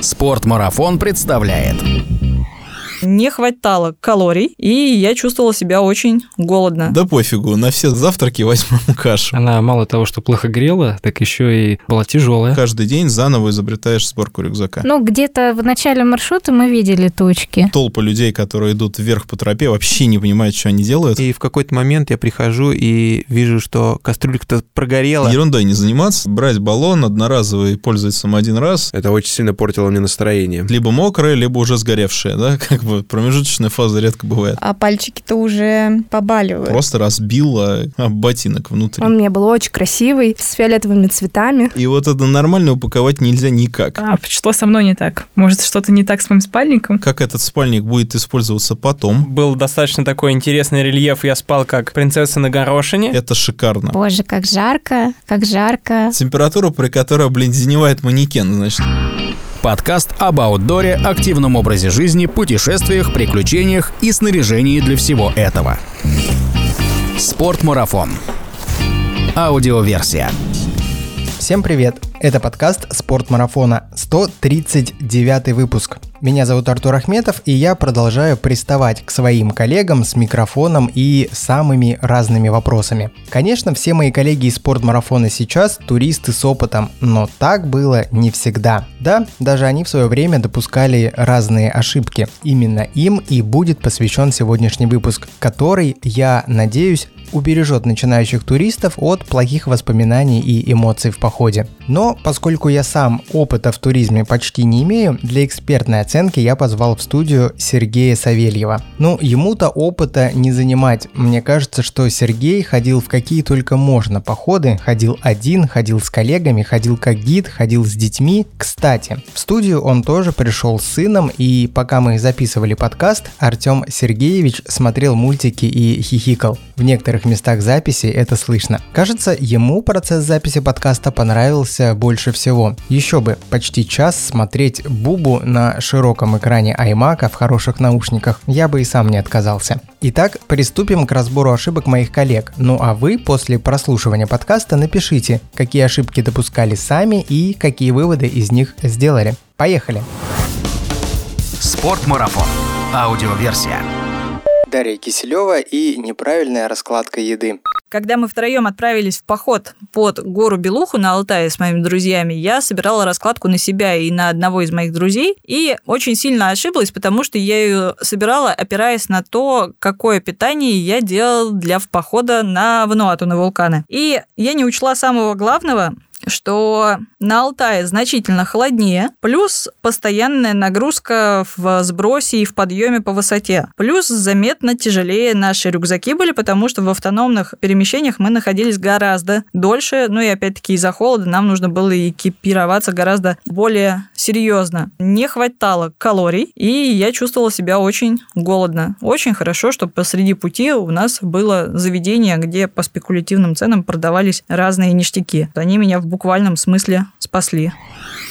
Спортмарафон представляет не хватало калорий, и я чувствовала себя очень голодно. Да пофигу, на все завтраки возьмем кашу. Она мало того, что плохо грела, так еще и была тяжелая. Каждый день заново изобретаешь сборку рюкзака. Ну, где-то в начале маршрута мы видели точки. Толпа людей, которые идут вверх по тропе, вообще не понимают, что они делают. И в какой-то момент я прихожу и вижу, что кастрюлька-то прогорела. Ерундой не заниматься, брать баллон одноразовый, пользоваться им один раз. Это очень сильно портило мне настроение. Либо мокрое, либо уже сгоревшее, да, как бы промежуточная фаза редко бывает. А пальчики-то уже побаливают. Просто разбила ботинок внутри. Он мне был очень красивый, с фиолетовыми цветами. И вот это нормально упаковать нельзя никак. А что со мной не так? Может, что-то не так с моим спальником? Как этот спальник будет использоваться потом? Был достаточно такой интересный рельеф, я спал как принцесса на горошине. Это шикарно. Боже, как жарко, как жарко. Температура, при которой обледеневает манекен, значит. Подкаст об аутдоре, активном образе жизни, путешествиях, приключениях и снаряжении для всего этого. Спортмарафон. Аудиоверсия. Всем привет! Это подкаст «Спорт марафона», 139 выпуск. Меня зовут Артур Ахметов, и я продолжаю приставать к своим коллегам с микрофоном и самыми разными вопросами. Конечно, все мои коллеги из спортмарафона сейчас туристы с опытом, но так было не всегда. Да, даже они в свое время допускали разные ошибки. Именно им и будет посвящен сегодняшний выпуск, который, я надеюсь, убережет начинающих туристов от плохих воспоминаний и эмоций в походе. Но поскольку я сам опыта в туризме почти не имею, для экспертной оценки я позвал в студию Сергея Савельева. Ну, ему-то опыта не занимать. Мне кажется, что Сергей ходил в какие только можно походы, ходил один, ходил с коллегами, ходил как гид, ходил с детьми. Кстати, в студию он тоже пришел с сыном, и пока мы записывали подкаст, Артем Сергеевич смотрел мультики и хихикал. В некоторых местах записи это слышно. Кажется, ему процесс записи подкаста понравился больше всего. Еще бы, почти час смотреть Бубу на широком экране iMac в хороших наушниках. Я бы и сам не отказался. Итак, приступим к разбору ошибок моих коллег. Ну а вы после прослушивания подкаста напишите, какие ошибки допускали сами и какие выводы из них сделали. Поехали! Спортмарафон. Аудиоверсия. Дарья Киселева и неправильная раскладка еды. Когда мы втроем отправились в поход под гору Белуху на Алтае с моими друзьями, я собирала раскладку на себя и на одного из моих друзей, и очень сильно ошиблась, потому что я ее собирала, опираясь на то, какое питание я делал для похода на Вануату, на вулканы. И я не учла самого главного, что на Алтае значительно холоднее, плюс постоянная нагрузка в сбросе и в подъеме по высоте. Плюс заметно тяжелее наши рюкзаки были, потому что в автономных перемещениях мы находились гораздо дольше, ну и опять-таки из-за холода нам нужно было экипироваться гораздо более серьезно. Не хватало калорий, и я чувствовала себя очень голодно. Очень хорошо, что посреди пути у нас было заведение, где по спекулятивным ценам продавались разные ништяки. Они меня в буквальном смысле спасли.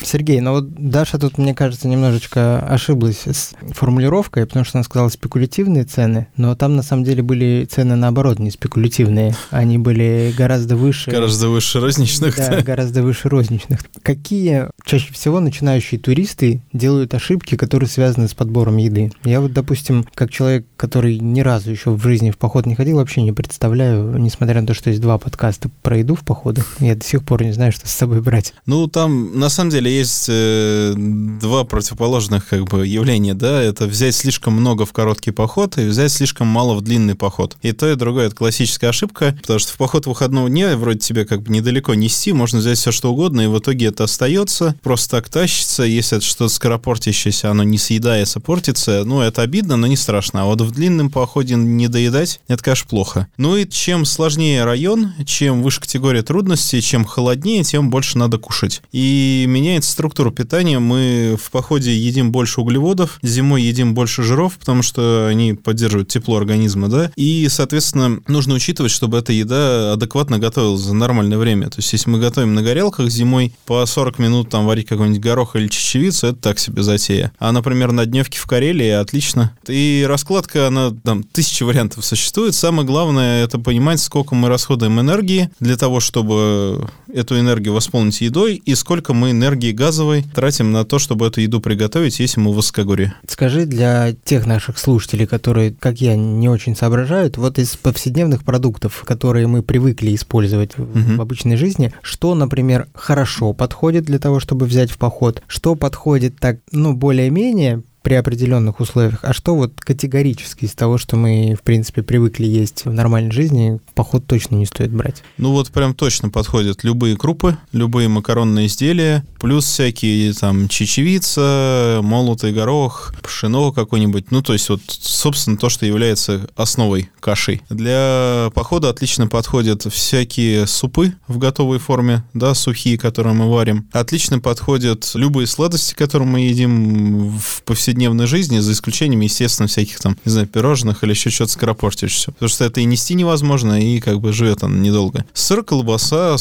Сергей, ну вот Даша тут, мне кажется, немножечко ошиблась с формулировкой, потому что она сказала спекулятивные цены, но там на самом деле были цены наоборот, не спекулятивные. Они были гораздо выше. Гораздо выше розничных. Да, гораздо выше розничных. Какие чаще всего начинающие туристы делают ошибки, которые связаны с подбором еды? Я вот, допустим, как человек, который ни разу еще в жизни в поход не ходил, вообще не представляю, несмотря на то, что есть два подкаста про еду в походах, я до сих пор не знаю, что с собой брать. Ну, там, на самом деле, есть э, два противоположных как бы явления, да, это взять слишком много в короткий поход и взять слишком мало в длинный поход. И то, и другое — это классическая ошибка, потому что в поход выходного дня вроде тебе как бы недалеко нести, можно взять все что угодно, и в итоге это остается, просто так тащится, если это что-то скоропортящееся, оно не съедается, портится, ну, это обидно, но не страшно. А вот в длинном походе не доедать, это, конечно, плохо. Ну и чем сложнее район, чем выше категория трудностей, чем холоднее, тем больше надо кушать. И меняется структура питания. Мы в походе едим больше углеводов, зимой едим больше жиров, потому что они поддерживают тепло организма, да, и, соответственно, нужно учитывать, чтобы эта еда адекватно готовилась за нормальное время. То есть, если мы готовим на горелках зимой, по 40 минут там варить какой-нибудь горох или чечевицу, это так себе затея. А, например, на дневке в Карелии отлично. И раскладка, она там тысячи вариантов существует. Самое главное это понимать, сколько мы расходуем энергии для того, чтобы эту энергию энергию восполнить едой и сколько мы энергии газовой тратим на то, чтобы эту еду приготовить, если мы в высокогорье. Скажи для тех наших слушателей, которые, как я, не очень соображают, вот из повседневных продуктов, которые мы привыкли использовать в Мгм. обычной жизни, что, например, хорошо подходит для того, чтобы взять в поход, что подходит так, ну, более-менее при определенных условиях, а что вот категорически из того, что мы, в принципе, привыкли есть в нормальной жизни, поход точно не стоит брать. Ну вот прям точно подходят любые крупы, любые макаронные изделия, плюс всякие там чечевица, молотый горох, пшено какой-нибудь. Ну то есть вот, собственно, то, что является основой кашей. Для похода отлично подходят всякие супы в готовой форме, да, сухие, которые мы варим. Отлично подходят любые сладости, которые мы едим в повседневной жизни, за исключением, естественно, всяких там, не знаю, пирожных или еще что-то скоропортящегося. Потому что это и нести невозможно, и как бы живет он недолго. Сыр, колбаса,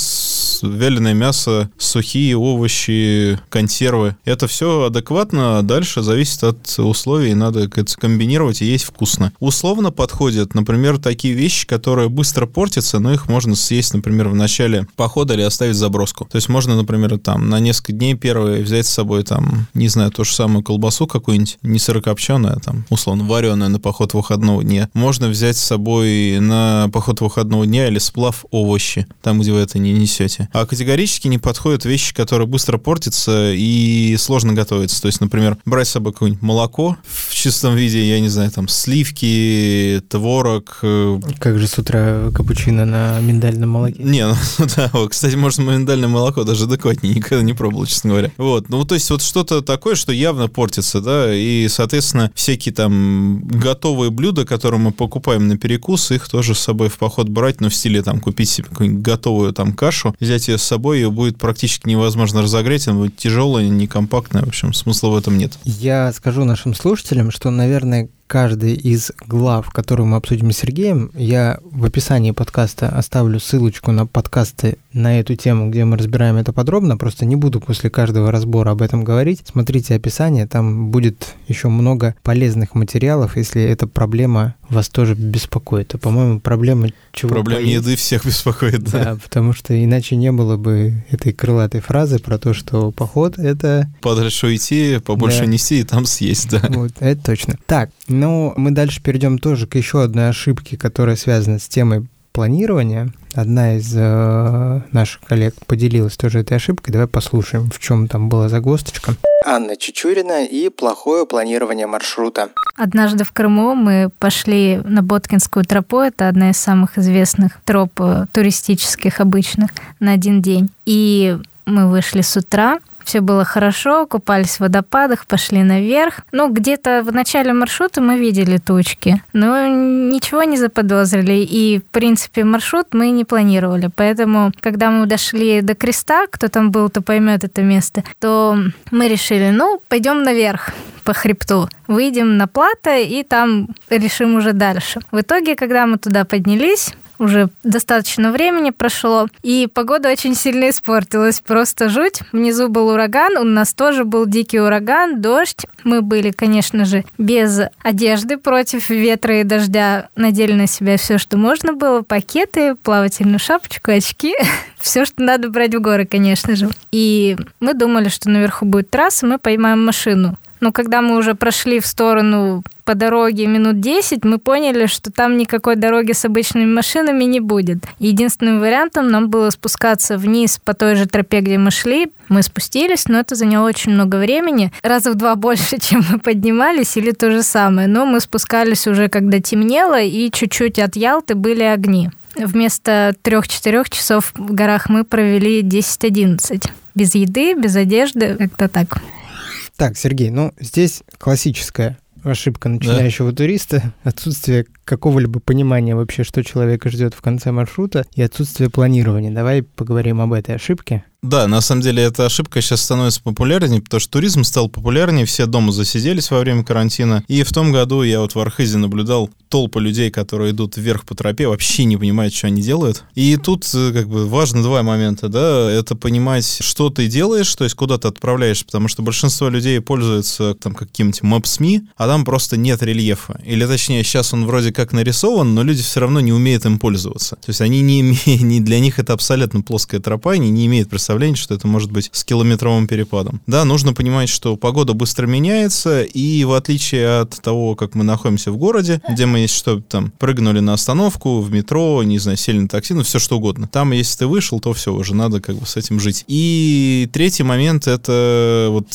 вяленое мясо, сухие овощи, консервы. Это все адекватно, а дальше зависит от условий, надо говорится, комбинировать и есть вкусно. Условно подходят, например, такие вещи, которые быстро портятся, но их можно съесть, например, в начале похода или оставить заброску. То есть можно, например, там на несколько дней первые взять с собой там, не знаю, ту же самую колбасу какую-нибудь, не сырокопченую, а там, условно, вареную на поход выходного дня. Можно взять с собой на поход выходного дня или сплав овощи, там, где вы это не несете. А категорически не подходят вещи, которые быстро портятся и сложно готовятся. То есть, например, брать с собой какое-нибудь молоко в чистом виде, я не знаю, там, сливки, творог, э, Как же с утра капучино на миндальном молоке? не, ну да, вот, кстати, может, миндальное молоко даже адекватнее, никогда не пробовал, честно говоря. Вот, ну, то есть вот что-то такое, что явно портится, да, и, соответственно, всякие там готовые блюда, которые мы покупаем на перекус, их тоже с собой в поход брать, ну, в стиле там купить себе какую-нибудь готовую там кашу, взять ее с собой, ее будет практически невозможно разогреть, она будет тяжелая, некомпактная, в общем, смысла в этом нет. Я скажу нашим слушателям, что, наверное, каждый из глав, которую мы обсудим с Сергеем, я в описании подкаста оставлю ссылочку на подкасты на эту тему, где мы разбираем это подробно. Просто не буду после каждого разбора об этом говорить. Смотрите описание, там будет еще много полезных материалов, если эта проблема вас тоже беспокоит. А, по-моему, проблема чего Проблема поесть. еды всех беспокоит, да. Да, потому что иначе не было бы этой крылатой фразы про то, что поход — это Подальше уйти, побольше Да. нести и там съесть, да. вот, это точно. Так, ну, мы дальше перейдем тоже к еще одной ошибке, которая связана с темой планирования. Одна из э, наших коллег поделилась тоже этой ошибкой. Давай послушаем, в чем там была загвоздочка. Анна Чечурина и плохое планирование маршрута. Однажды в Крыму мы пошли на Боткинскую тропу. Это одна из самых известных троп э, туристических обычных на один день. И мы вышли с утра. Все было хорошо, купались в водопадах, пошли наверх. Ну, где-то в начале маршрута мы видели тучки, но ничего не заподозрили. И, в принципе, маршрут мы не планировали. Поэтому, когда мы дошли до креста, кто там был, то поймет это место, то мы решили, ну, пойдем наверх по хребту. Выйдем на плато и там решим уже дальше. В итоге, когда мы туда поднялись, уже достаточно времени прошло, и погода очень сильно испортилась, просто жуть. Внизу был ураган, у нас тоже был дикий ураган, дождь. Мы были, конечно же, без одежды против ветра и дождя, надели на себя все, что можно было, пакеты, плавательную шапочку, очки, все, что надо брать в горы, конечно же. И мы думали, что наверху будет трасса, мы поймаем машину. Но когда мы уже прошли в сторону по дороге минут 10, мы поняли, что там никакой дороги с обычными машинами не будет. Единственным вариантом нам было спускаться вниз по той же тропе, где мы шли. Мы спустились, но это заняло очень много времени. Раза в два больше, чем мы поднимались, или то же самое. Но мы спускались уже, когда темнело, и чуть-чуть от Ялты были огни. Вместо трех-четырех часов в горах мы провели 10-11. Без еды, без одежды, как-то так. Так, Сергей, ну здесь классическая ошибка начинающего туриста, отсутствие какого-либо понимания вообще, что человека ждет в конце маршрута, и отсутствие планирования. Давай поговорим об этой ошибке. Да, на самом деле эта ошибка сейчас становится популярнее, потому что туризм стал популярнее, все дома засиделись во время карантина. И в том году я вот в Архизе наблюдал толпы людей, которые идут вверх по тропе, вообще не понимают, что они делают. И тут э, как бы важно два момента, да, это понимать, что ты делаешь, то есть куда ты отправляешься, потому что большинство людей пользуются там каким-нибудь Maps.me, а там просто нет рельефа. Или точнее, сейчас он вроде как нарисован, но люди все равно не умеют им пользоваться. То есть они не имеют, не, для них это абсолютно плоская тропа, они не имеют представления, что это может быть с километровым перепадом. Да, нужно понимать, что погода быстро меняется, и в отличие от того, как мы находимся в городе, где мы, если что, там, прыгнули на остановку, в метро, не знаю, сели на такси, ну, все что угодно. Там, если ты вышел, то все, уже надо как бы с этим жить. И третий момент, это вот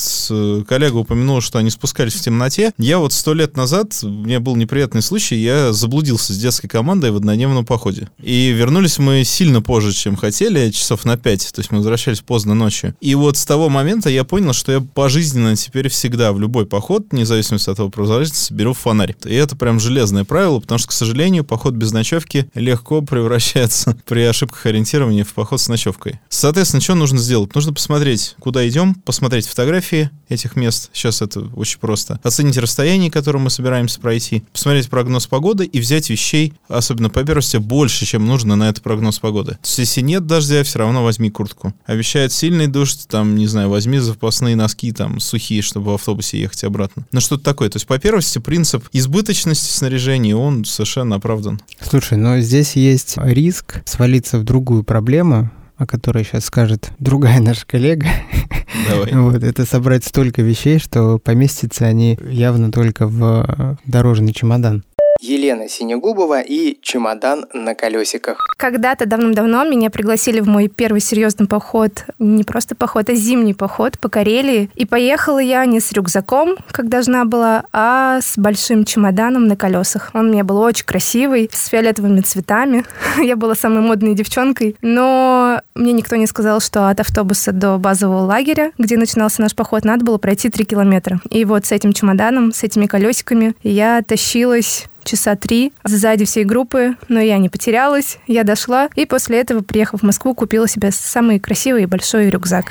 коллега упомянул, что они спускались в темноте. Я вот сто лет назад, у меня был неприятный случай, я заблудился с детской командой в однодневном походе. И вернулись мы сильно позже, чем хотели, часов на пять. То есть мы возвращались поздно ночью. И вот с того момента я понял, что я пожизненно теперь всегда в любой поход, вне зависимости от того продолжительности, беру фонарь. И это прям железное правило, потому что, к сожалению, поход без ночевки легко превращается при ошибках ориентирования в поход с ночевкой. Соответственно, что нужно сделать? Нужно посмотреть, куда идем, посмотреть фотографии этих мест. Сейчас это очень просто. Оценить расстояние, которое мы собираемся пройти, посмотреть прогноз погоды и взять вещей, особенно по первости, больше, чем нужно на этот прогноз погоды. То есть, если нет дождя, все равно возьми куртку. Обещают сильный дождь, там, не знаю, возьми запасные носки, там, сухие, чтобы в автобусе ехать обратно. Ну, что-то такое. То есть, по первости, принцип избыточности снаряжения, он совершенно оправдан. Слушай, но здесь есть риск свалиться в другую проблему, о которой сейчас скажет другая наша коллега. Давай. Вот, это собрать столько вещей, что поместятся они явно только в дорожный чемодан. Елена Синегубова и «Чемодан на колесиках». Когда-то давным-давно меня пригласили в мой первый серьезный поход. Не просто поход, а зимний поход по Карелии. И поехала я не с рюкзаком, как должна была, а с большим чемоданом на колесах. Он у меня был очень красивый, с фиолетовыми цветами. я была самой модной девчонкой. Но мне никто не сказал, что от автобуса до базового лагеря, где начинался наш поход, надо было пройти 3 километра. И вот с этим чемоданом, с этими колесиками я тащилась часа три сзади всей группы, но я не потерялась, я дошла, и после этого, приехав в Москву, купила себе самый красивый и большой рюкзак.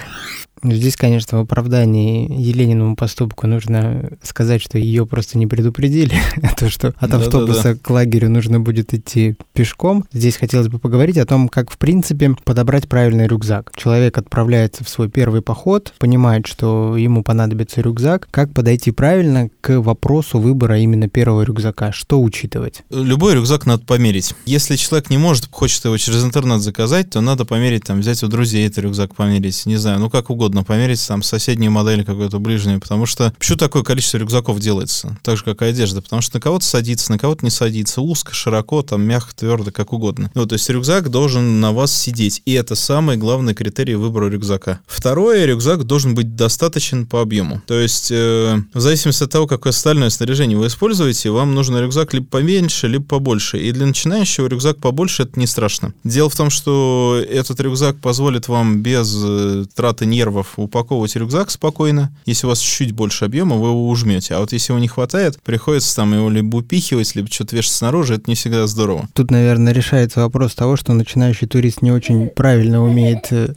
Здесь, конечно, в оправдании Елениному поступку нужно сказать, что ее просто не предупредили. то, что от автобуса к лагерю нужно будет идти пешком. Здесь хотелось бы поговорить о том, как, в принципе, подобрать правильный рюкзак. Человек отправляется в свой первый поход, понимает, что ему понадобится рюкзак. Как подойти правильно к вопросу выбора именно первого рюкзака? Что учитывать? Любой рюкзак надо померить. Если человек не может, хочет его через интернет заказать, то надо померить, там, взять у друзей этот рюкзак померить. Не знаю, ну как угодно угодно померить, там, соседнюю модель какую-то ближнюю, потому что почему такое количество рюкзаков делается? Так же, как и одежда, потому что на кого-то садится, на кого-то не садится, узко, широко, там, мягко, твердо, как угодно. Ну, то есть рюкзак должен на вас сидеть, и это самый главный критерий выбора рюкзака. Второе, рюкзак должен быть достаточен по объему. То есть, э, в зависимости от того, какое остальное снаряжение вы используете, вам нужен рюкзак либо поменьше, либо побольше. И для начинающего рюкзак побольше это не страшно. Дело в том, что этот рюкзак позволит вам без э, траты нервов долларов упаковывать рюкзак спокойно. Если у вас чуть больше объема, вы его ужмете. А вот если его не хватает, приходится там его либо упихивать, либо что-то вешать снаружи, это не всегда здорово. Тут, наверное, решается вопрос того, что начинающий турист не очень правильно умеет э,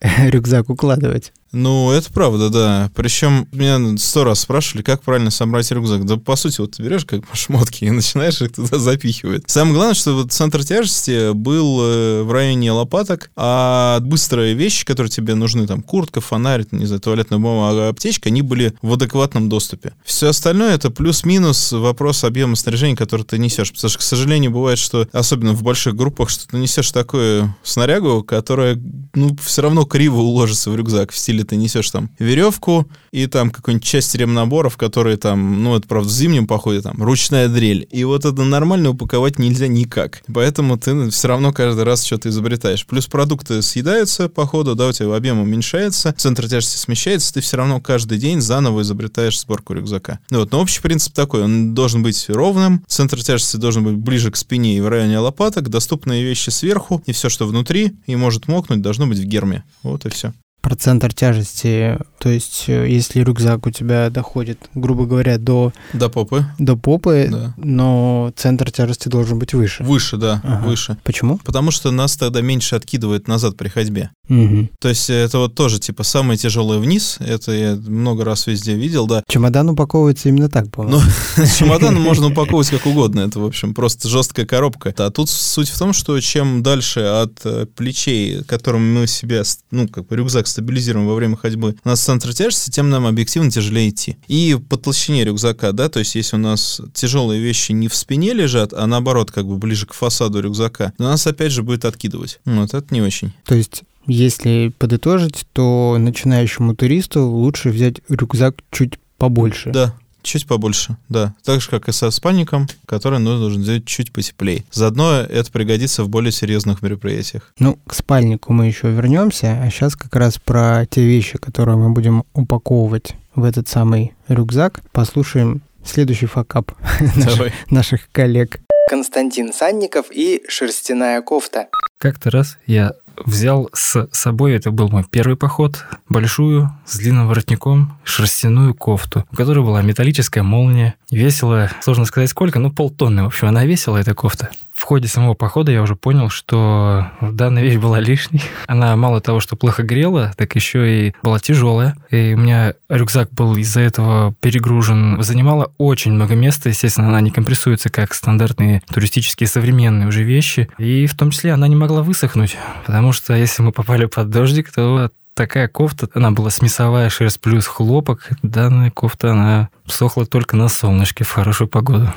рюкзак укладывать. Ну, это правда, да. Причем меня сто раз спрашивали, как правильно собрать рюкзак. Да, по сути, вот ты берешь как шмотки и начинаешь их туда запихивать. Самое главное, что вот центр тяжести был э, в районе лопаток, а быстрые вещи, которые тебе нужны, там, куртка, фонарь, не знаю, туалетная бумага, аптечка, они были в адекватном доступе. Все остальное это плюс-минус вопрос объема снаряжения, который ты несешь. Потому что, к сожалению, бывает, что, особенно в больших группах, что ты несешь такую снарягу, которая, ну, все равно криво уложится в рюкзак в стиле или ты несешь там веревку и там какую-нибудь часть ремнаборов, которые там, ну, это, правда, в зимнем походе, там, ручная дрель. И вот это нормально упаковать нельзя никак. Поэтому ты все равно каждый раз что-то изобретаешь. Плюс продукты съедаются по ходу, да, у тебя объем уменьшается, центр тяжести смещается, ты все равно каждый день заново изобретаешь сборку рюкзака. Ну, вот, но общий принцип такой, он должен быть ровным, центр тяжести должен быть ближе к спине и в районе лопаток, доступные вещи сверху, и все, что внутри и может мокнуть, должно быть в герме. Вот и все. Про центр тяжести, то есть э, если рюкзак у тебя доходит, грубо говоря, до... До попы. До попы, Да. но центр тяжести должен быть выше. Выше, да, Ага. выше. Почему? Потому что нас тогда меньше откидывает назад при ходьбе. Мгм. То есть это вот тоже типа самое тяжелое вниз. Это я много раз везде видел, да. Чемодан упаковывается именно так, по-моему. Ну, чемодан можно упаковывать как угодно. Это, в общем, просто жесткая коробка. А тут суть в том, что чем дальше от э, плечей, которым мы себя, ну, как бы рюкзак стабилизируем во время ходьбы, у нас центр тяжести, тем нам объективно тяжелее идти. И по толщине рюкзака, да, то есть если у нас тяжелые вещи не в спине лежат, а наоборот, как бы ближе к фасаду рюкзака, то нас опять же будет откидывать. Вот это не очень. То есть, если подытожить, то начинающему туристу лучше взять рюкзак чуть побольше. Да, чуть побольше, да. Так же, как и со спальником, который нужно сделать чуть потеплее. Заодно это пригодится в более серьезных мероприятиях. Ну, к спальнику мы еще вернемся, а сейчас как раз про те вещи, которые мы будем упаковывать в этот самый рюкзак, послушаем следующий факап наших, наших коллег. Константин Санников и шерстяная кофта. Как-то раз я взял с собой, это был мой первый поход, большую с длинным воротником шерстяную кофту, у которой была металлическая молния. Весила, сложно сказать сколько, ну полтонны, в общем, она весила, эта кофта. В ходе самого похода я уже понял, что данная вещь была лишней. Она мало того, что плохо грела, так еще и была тяжелая. И у меня рюкзак был из-за этого перегружен. Занимала очень много места. Естественно, она не компрессуется, как стандартные туристические современные уже вещи. И в том числе она не могла высохнуть. Потому что если мы попали под дождик, то такая кофта, она была смесовая шерсть плюс хлопок. Данная кофта, она сохла только на солнышке в хорошую погоду.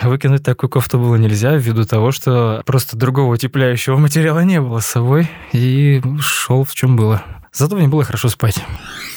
Выкинуть такую кофту было нельзя ввиду того, что просто другого утепляющего материала не было с собой. И шел в чем было. Зато мне было хорошо спать.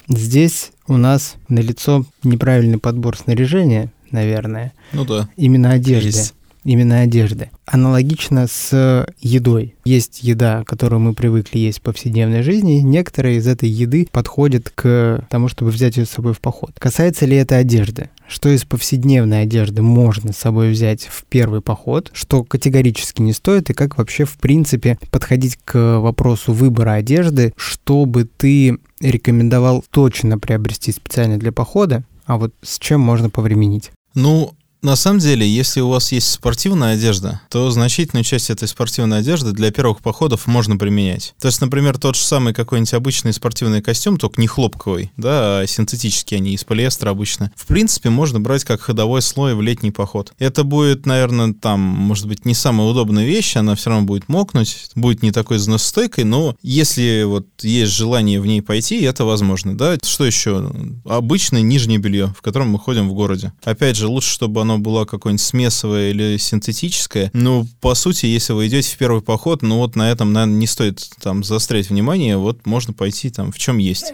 Здесь у нас налицо неправильный подбор снаряжения, наверное. Ну да. Именно одежды. Есть. Именно одежды. Аналогично с едой. Есть еда, которую мы привыкли есть в повседневной жизни. Некоторые из этой еды подходят к тому, чтобы взять ее с собой в поход. Касается ли это одежды? Что из повседневной одежды можно с собой взять в первый поход, что категорически не стоит, и как вообще, в принципе, подходить к вопросу выбора одежды, чтобы ты рекомендовал точно приобрести специально для похода, а вот с чем можно повременить? Ну, на самом деле, если у вас есть спортивная одежда, то значительную часть этой спортивной одежды для первых походов можно применять. То есть, например, тот же самый какой-нибудь обычный спортивный костюм, только не хлопковый, да, а синтетический, они из полиэстера обычно. В принципе, можно брать как ходовой слой в летний поход. Это будет, наверное, там, может быть, не самая удобная вещь, она все равно будет мокнуть, будет не такой износостойкой, но если вот есть желание в ней пойти, это возможно, да. Что еще? Обычное нижнее белье, в котором мы ходим в городе. Опять же, лучше, чтобы оно было какое-нибудь смесовое или синтетическое. Ну, по сути, если вы идете в первый поход, ну вот на этом, наверное, не стоит там заострять внимание, вот можно пойти там в чем есть.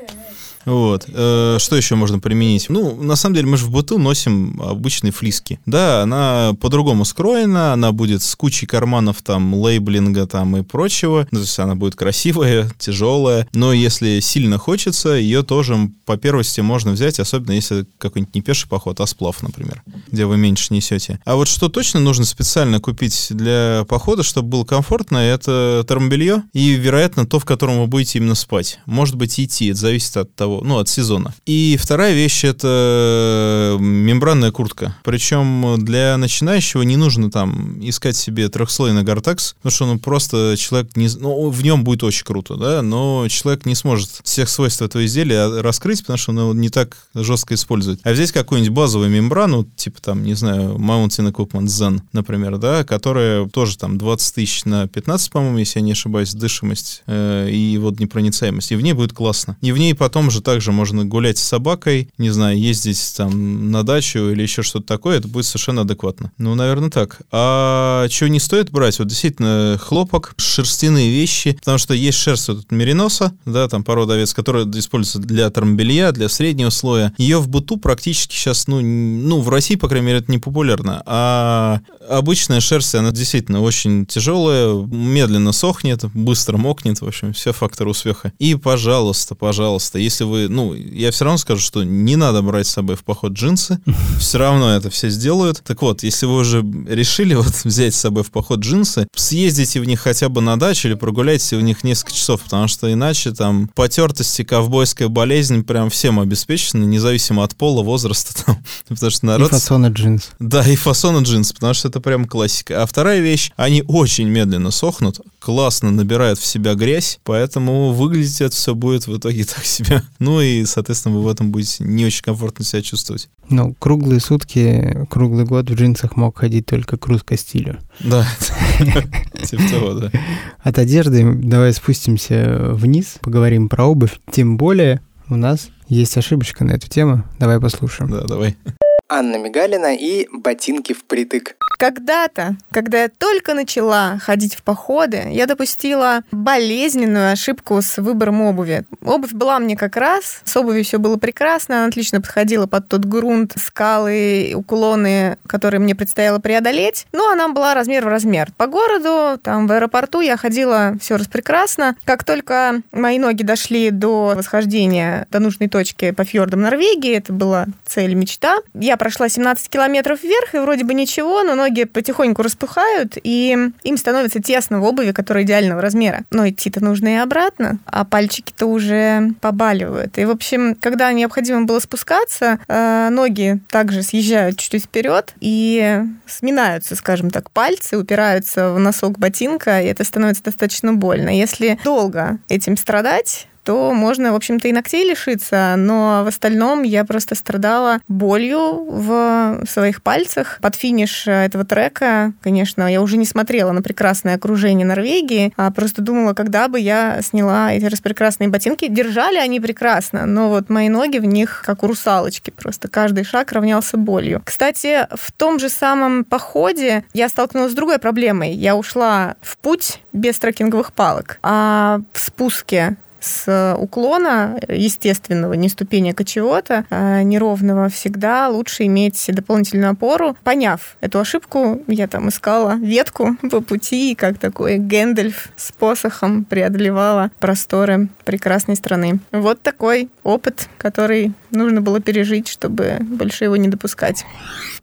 Вот. Э, Что еще можно применить? Ну, на самом деле, мы же в быту носим обычные флиски. Да, она по-другому скроена, она будет с кучей карманов там, лейблинга там и прочего. Ну, То есть она будет красивая, тяжелая. Но если сильно хочется, ее тоже по первости можно взять, особенно если какой-нибудь не пеший поход, а сплав, например, где вы меньше несете. А вот что точно нужно специально купить для похода, чтобы было комфортно, это термобелье и, вероятно, то, в котором вы будете именно спать. Может быть, идти, это зависит от того, ну, от сезона. И вторая вещь — это мембранная куртка. Причем для начинающего не нужно там искать себе трехслойный гортекс, потому что ну, просто человек не... Ну, в нем будет очень круто, да, но человек не сможет всех свойств этого изделия раскрыть, потому что он его не так жестко использует. А взять какую-нибудь базовую мембрану, типа там, не знаю, Mountain Equipment Zen, например, да, которая тоже там 20 тысяч на 15, по-моему, если я не ошибаюсь, дышимость э, и водонепроницаемость. И в ней будет классно. И в ней потом же также можно гулять с собакой, не знаю, ездить там на дачу или еще что-то такое, это будет совершенно адекватно. Ну, наверное, так. А чего не стоит брать? Вот действительно, хлопок, шерстяные вещи, потому что есть шерсть вот от мериноса, да, там порода овец, которая используется для термобелья, для среднего слоя. Ее в быту практически сейчас, ну, ну, в России, по крайней мере, это не популярно. А обычная шерсть, она действительно очень тяжелая, медленно сохнет, быстро мокнет, в общем, все факторы успеха. И, пожалуйста, пожалуйста, если вы ну, я все равно скажу, что не надо брать с собой в поход джинсы, все равно это все сделают. Так вот, если вы уже решили вот взять с собой в поход джинсы, съездите в них хотя бы на дачу или прогуляйтесь в них несколько часов, потому что иначе там потертости, ковбойская болезнь прям всем обеспечены, независимо от пола, возраста там, потому что народ... И фасона джинс. Да, и фасона джинс, потому что это прям классика. А вторая вещь, они очень медленно сохнут, классно набирают в себя грязь, поэтому выглядеть это все будет в итоге так себе. Ну и, соответственно, вы в этом будете не очень комфортно себя чувствовать. Ну, круглые сутки, круглый год в джинсах мог ходить только к русско-стилю. Да, типа того, да. От одежды давай спустимся вниз, поговорим про обувь. Тем более у нас есть ошибочка на эту тему. Давай послушаем. Да, давай. Анна Мигалина и ботинки впритык. Когда-то, когда я только начала ходить в походы, я допустила болезненную ошибку с выбором обуви. Обувь была мне как раз, с обувью все было прекрасно, она отлично подходила под тот грунт, скалы, уклоны, которые мне предстояло преодолеть. Но она была размер в размер. По городу, там в аэропорту я ходила все распрекрасно. Как только мои ноги дошли до восхождения до нужной точки по фьордам Норвегии, это была цель, мечта, я прошла 17 километров вверх, и вроде бы ничего, но ноги потихоньку распухают, и им становится тесно в обуви, которая идеального размера. Но идти-то нужно и обратно, а пальчики-то уже побаливают. И, в общем, когда необходимо было спускаться, э, ноги также съезжают чуть-чуть вперед и сминаются, скажем так, пальцы, упираются в носок ботинка, и это становится достаточно больно. Если долго этим страдать, то можно, в общем-то, и ногтей лишиться, но в остальном я просто страдала болью в своих пальцах. Под финиш этого трека, конечно, я уже не смотрела на прекрасное окружение Норвегии, а просто думала, когда бы я сняла эти распрекрасные ботинки. Держали они прекрасно, но вот мои ноги в них как у русалочки, просто каждый шаг равнялся болью. Кстати, в том же самом походе я столкнулась с другой проблемой. Я ушла в путь без трекинговых палок, а в спуске с уклона естественного, не ступени кочевота, а неровного, всегда лучше иметь дополнительную опору. Поняв эту ошибку, я там искала ветку по пути, как такой Гэндальф с посохом преодолевала просторы прекрасной страны. Вот такой опыт, который нужно было пережить, чтобы больше его не допускать.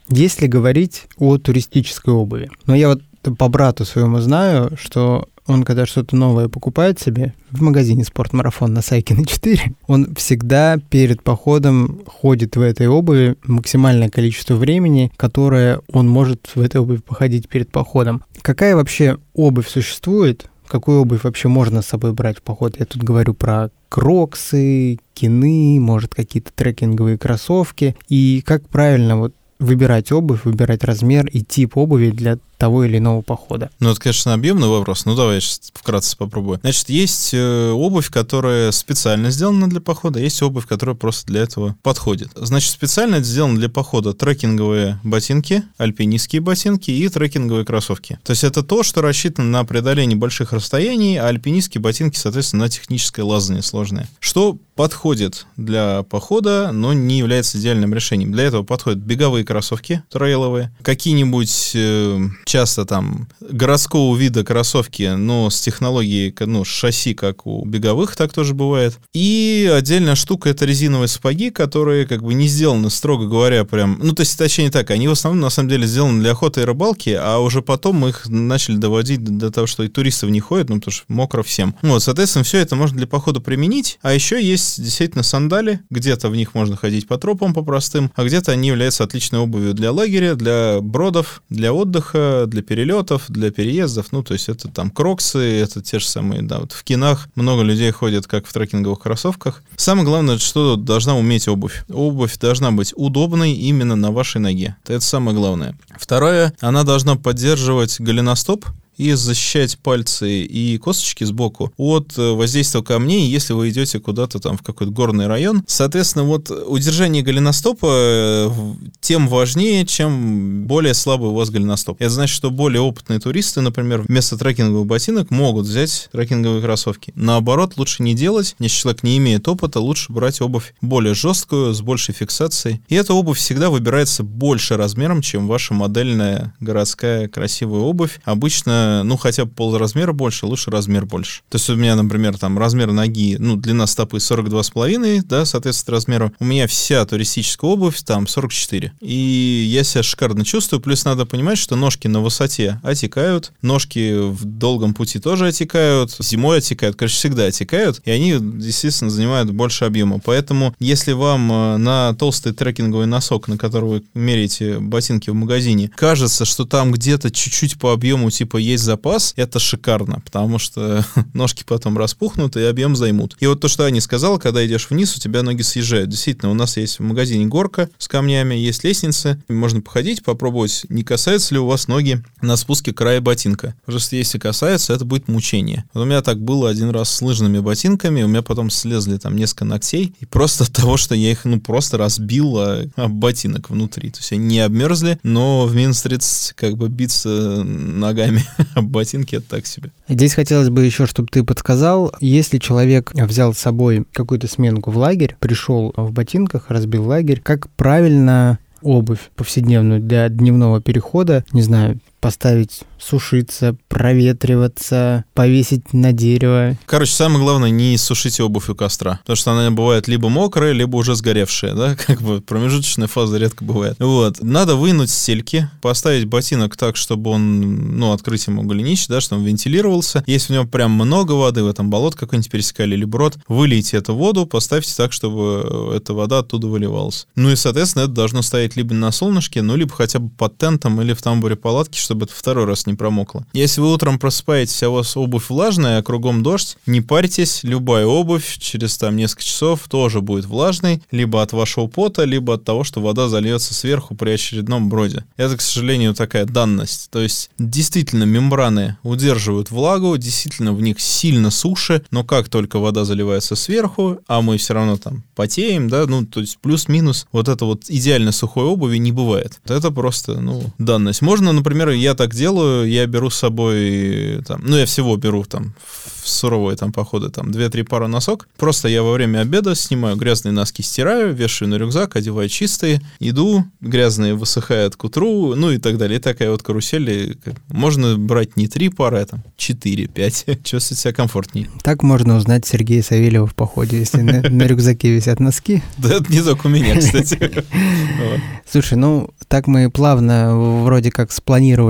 Если говорить о туристической обуви, но я вот по брату своему знаю, что он когда что-то новое покупает себе в магазине «Спортмарафон» на Сайкина 4, он всегда перед походом ходит в этой обуви максимальное количество времени, которое он может в этой обуви походить перед походом. Какая вообще обувь существует, какую обувь вообще можно с собой брать в поход. Я тут говорю про кроксы, кины, может, какие-то трекинговые кроссовки. И как правильно вот выбирать обувь, выбирать размер и тип обуви для того или иного похода. Ну, это, конечно, объемный вопрос. Ну, давай я сейчас вкратце попробую. Значит, есть э, обувь, которая специально сделана для похода, есть обувь, которая просто для этого подходит. Значит, специально сделана для похода трекинговые ботинки, альпинистские ботинки и трекинговые кроссовки. То есть это то, что рассчитано на преодоление больших расстояний, а альпинистские ботинки, соответственно, на техническое лазание сложное. Что подходит для похода, но не является идеальным решением. Для этого подходят беговые кроссовки трейловые, какие-нибудь э, часто там городского вида кроссовки, но с технологией, ну, шасси, как у беговых, так тоже бывает. И отдельная штука — это резиновые сапоги, которые как бы не сделаны, строго говоря, прям... Ну, то есть, точнее так, они в основном, на самом деле, сделаны для охоты и рыбалки, а уже потом мы их начали доводить до того, что и туристы в них ходят, ну, потому что мокро всем. Вот, соответственно, все это можно для похода применить. А еще есть действительно сандали, где-то в них можно ходить по тропам, по простым, а где-то они являются отличной обувью для лагеря, для бродов, для отдыха, для перелетов, для переездов. Ну, то есть это там кроксы, это те же самые, да, вот в кинах много людей ходят как в трекинговых кроссовках. Самое главное, что должна уметь обувь. Обувь должна быть удобной именно на вашей ноге. Это самое главное. Второе, она должна поддерживать голеностоп, и защищать пальцы и косточки сбоку от э, воздействия камней, если вы идете куда-то там в какой-то горный район. Соответственно, вот удержание голеностопа э, тем важнее, чем более слабый у вас голеностоп. Это значит, что более опытные туристы, например, вместо трекинговых ботинок могут взять трекинговые кроссовки. Наоборот, лучше не делать. Если человек не имеет опыта, лучше брать обувь более жесткую, с большей фиксацией. И эта обувь всегда выбирается больше размером, чем ваша модельная городская красивая обувь. Обычно нужно, ну, хотя бы полразмера больше, лучше размер больше. То есть у меня, например, там размер ноги, ну, длина стопы 42,5, да, соответствует размеру. У меня вся туристическая обувь там 44. И я себя шикарно чувствую. Плюс надо понимать, что ножки на высоте отекают, ножки в долгом пути тоже отекают, зимой отекают, короче, всегда отекают, и они, естественно, занимают больше объема. Поэтому, если вам э, на толстый трекинговый носок, на который вы меряете ботинки в магазине, кажется, что там где-то чуть-чуть по объему типа есть запас, это шикарно, потому что ножки потом распухнут и объем займут. И вот то, что Аня сказала, когда идешь вниз, у тебя ноги съезжают. Действительно, у нас есть в магазине горка с камнями, есть лестницы, можно походить, попробовать, не касаются ли у вас ноги на спуске края ботинка. Просто если касаются, это будет мучение. Вот у меня так было один раз с лыжными ботинками, у меня потом слезли там несколько ногтей, и просто от того, что я их, ну, просто разбил об ботинок внутри. То есть они не обмерзли, но в минус 30 как бы биться ногами ботинки это так себе. Здесь хотелось бы еще, чтобы ты подсказал, если человек взял с собой какую-то сменку в лагерь, пришел в ботинках, разбил лагерь, как правильно обувь повседневную для дневного перехода, не знаю, поставить сушиться, проветриваться, повесить на дерево. Короче, самое главное, не сушите обувь у костра, потому что она бывает либо мокрая, либо уже сгоревшая, да, как бы промежуточная фаза редко бывает. Вот. Надо вынуть стельки, поставить ботинок так, чтобы он, ну, открыть ему голенищ, да, чтобы он вентилировался. Если у него прям много воды, в этом болот какой-нибудь пересекали или брод, вылейте эту воду, поставьте так, чтобы эта вода оттуда выливалась. Ну и, соответственно, это должно стоять либо на солнышке, ну, либо хотя бы под тентом или в тамбуре палатки, чтобы это второй раз не промокло. Если вы утром просыпаетесь, а у вас обувь влажная, а кругом дождь, не парьтесь, любая обувь через там несколько часов тоже будет влажной, либо от вашего пота, либо от того, что вода зальется сверху при очередном броде. Это, к сожалению, такая данность. То есть, действительно, мембраны удерживают влагу, действительно, в них сильно суше, но как только вода заливается сверху, а мы все равно там потеем, да, ну, то есть плюс-минус, вот это вот идеально сухой обуви не бывает. Это просто, ну, данность. Можно, например, я так делаю, я беру с собой, там, ну, я всего беру там в суровые там походы, там, 2-3 пары носок. Просто я во время обеда снимаю грязные носки, стираю, вешаю на рюкзак, одеваю чистые, иду, грязные высыхают к утру, ну и так далее. И такая вот карусель. Можно брать не 3 пары, а там 4-5. Чувствовать себя комфортнее. Так можно узнать Сергея Савельева в походе, если на рюкзаке висят носки. Да это не только у меня, кстати. Слушай, ну так мы плавно вроде как спланировали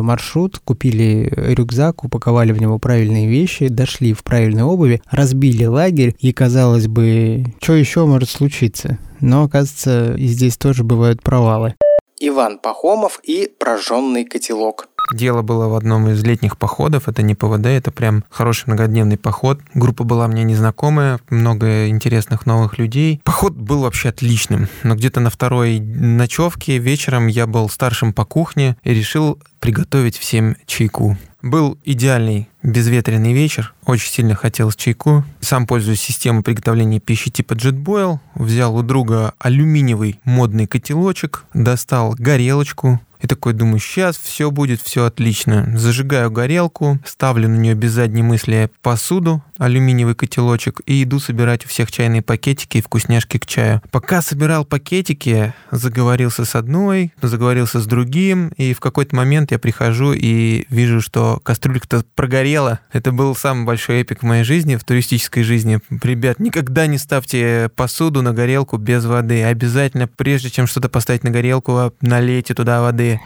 маршрут, купили рюкзак, упаковали в него правильные вещи, дошли в правильной обуви, разбили лагерь, и, казалось бы, что еще может случиться? Но, оказывается, и здесь тоже бывают провалы. Иван Пахомов и прожженный котелок. Дело было в одном из летних походов, это не ПВД, это прям хороший многодневный поход. Группа была мне незнакомая, много интересных новых людей. Поход был вообще отличным, но где-то на второй ночевке вечером я был старшим по кухне и решил приготовить всем чайку. Был идеальный безветренный вечер, очень сильно хотелось чайку. Сам пользуюсь системой приготовления пищи типа JetBoil. Взял у друга алюминиевый модный котелочек, достал горелочку, и такой думаю, сейчас все будет, все отлично. Зажигаю горелку, ставлю на нее без задней мысли посуду, алюминиевый котелочек и иду собирать у всех чайные пакетики и вкусняшки к чаю. Пока собирал пакетики, заговорился с одной, заговорился с другим, и в какой-то момент я прихожу и вижу, что кастрюлька-то прогорела. Это был самый большой эпик в моей жизни, в туристической жизни. Ребят, никогда не ставьте посуду на горелку без воды. Обязательно, прежде чем что-то поставить на горелку, налейте туда воды.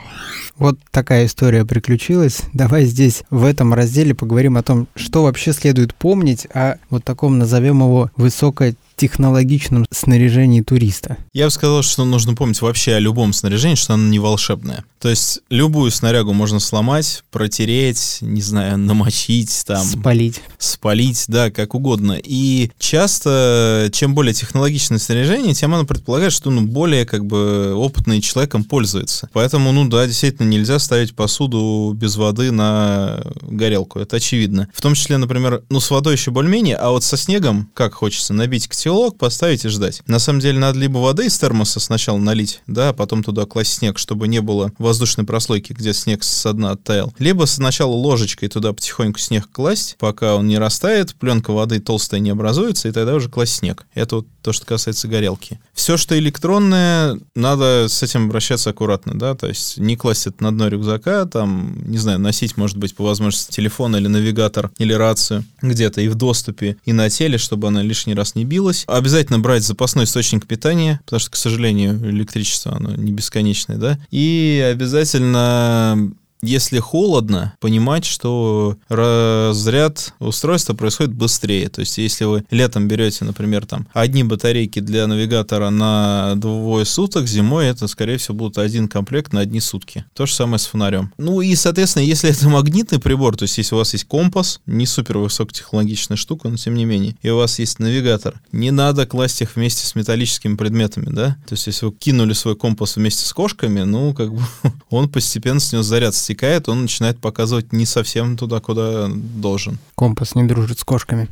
Вот такая история приключилась. Давай здесь в этом разделе поговорим о том, что вообще следует помнить о вот таком, назовем его, высокой технологичном снаряжении туриста? Я бы сказал, что нужно помнить вообще о любом снаряжении, что оно не волшебное. То есть любую снарягу можно сломать, протереть, не знаю, намочить, там... Спалить. Спалить, да, как угодно. И часто, чем более технологичное снаряжение, тем оно предполагает, что, ну, более, как бы, опытный человеком пользуется. Поэтому, ну, да, действительно, нельзя ставить посуду без воды на горелку, это очевидно. В том числе, например, ну, с водой еще более-менее, а вот со снегом, как хочется, набить котел котелок, поставить и ждать. На самом деле надо либо воды из термоса сначала налить, да, а потом туда класть снег, чтобы не было воздушной прослойки, где снег со дна оттаял. Либо сначала ложечкой туда потихоньку снег класть, пока он не растает, пленка воды толстая не образуется, и тогда уже класть снег. Это вот то, что касается горелки. Все, что электронное, надо с этим обращаться аккуратно, да, то есть не класть это на дно рюкзака, там, не знаю, носить, может быть, по возможности телефон или навигатор, или рацию где-то и в доступе, и на теле, чтобы она лишний раз не билась. Обязательно брать запасной источник питания, потому что, к сожалению, электричество, оно не бесконечное, да, и обязательно если холодно, понимать, что разряд устройства происходит быстрее. То есть, если вы летом берете, например, там одни батарейки для навигатора на двое суток, зимой это, скорее всего, будет один комплект на одни сутки. То же самое с фонарем. Ну и, соответственно, если это магнитный прибор, то есть, если у вас есть компас, не супер высокотехнологичная штука, но тем не менее, и у вас есть навигатор, не надо класть их вместе с металлическими предметами, да? То есть, если вы кинули свой компас вместе с кошками, ну, как бы он постепенно снес заряд стекает, он начинает показывать не совсем туда, куда должен. Компас не дружит с кошками.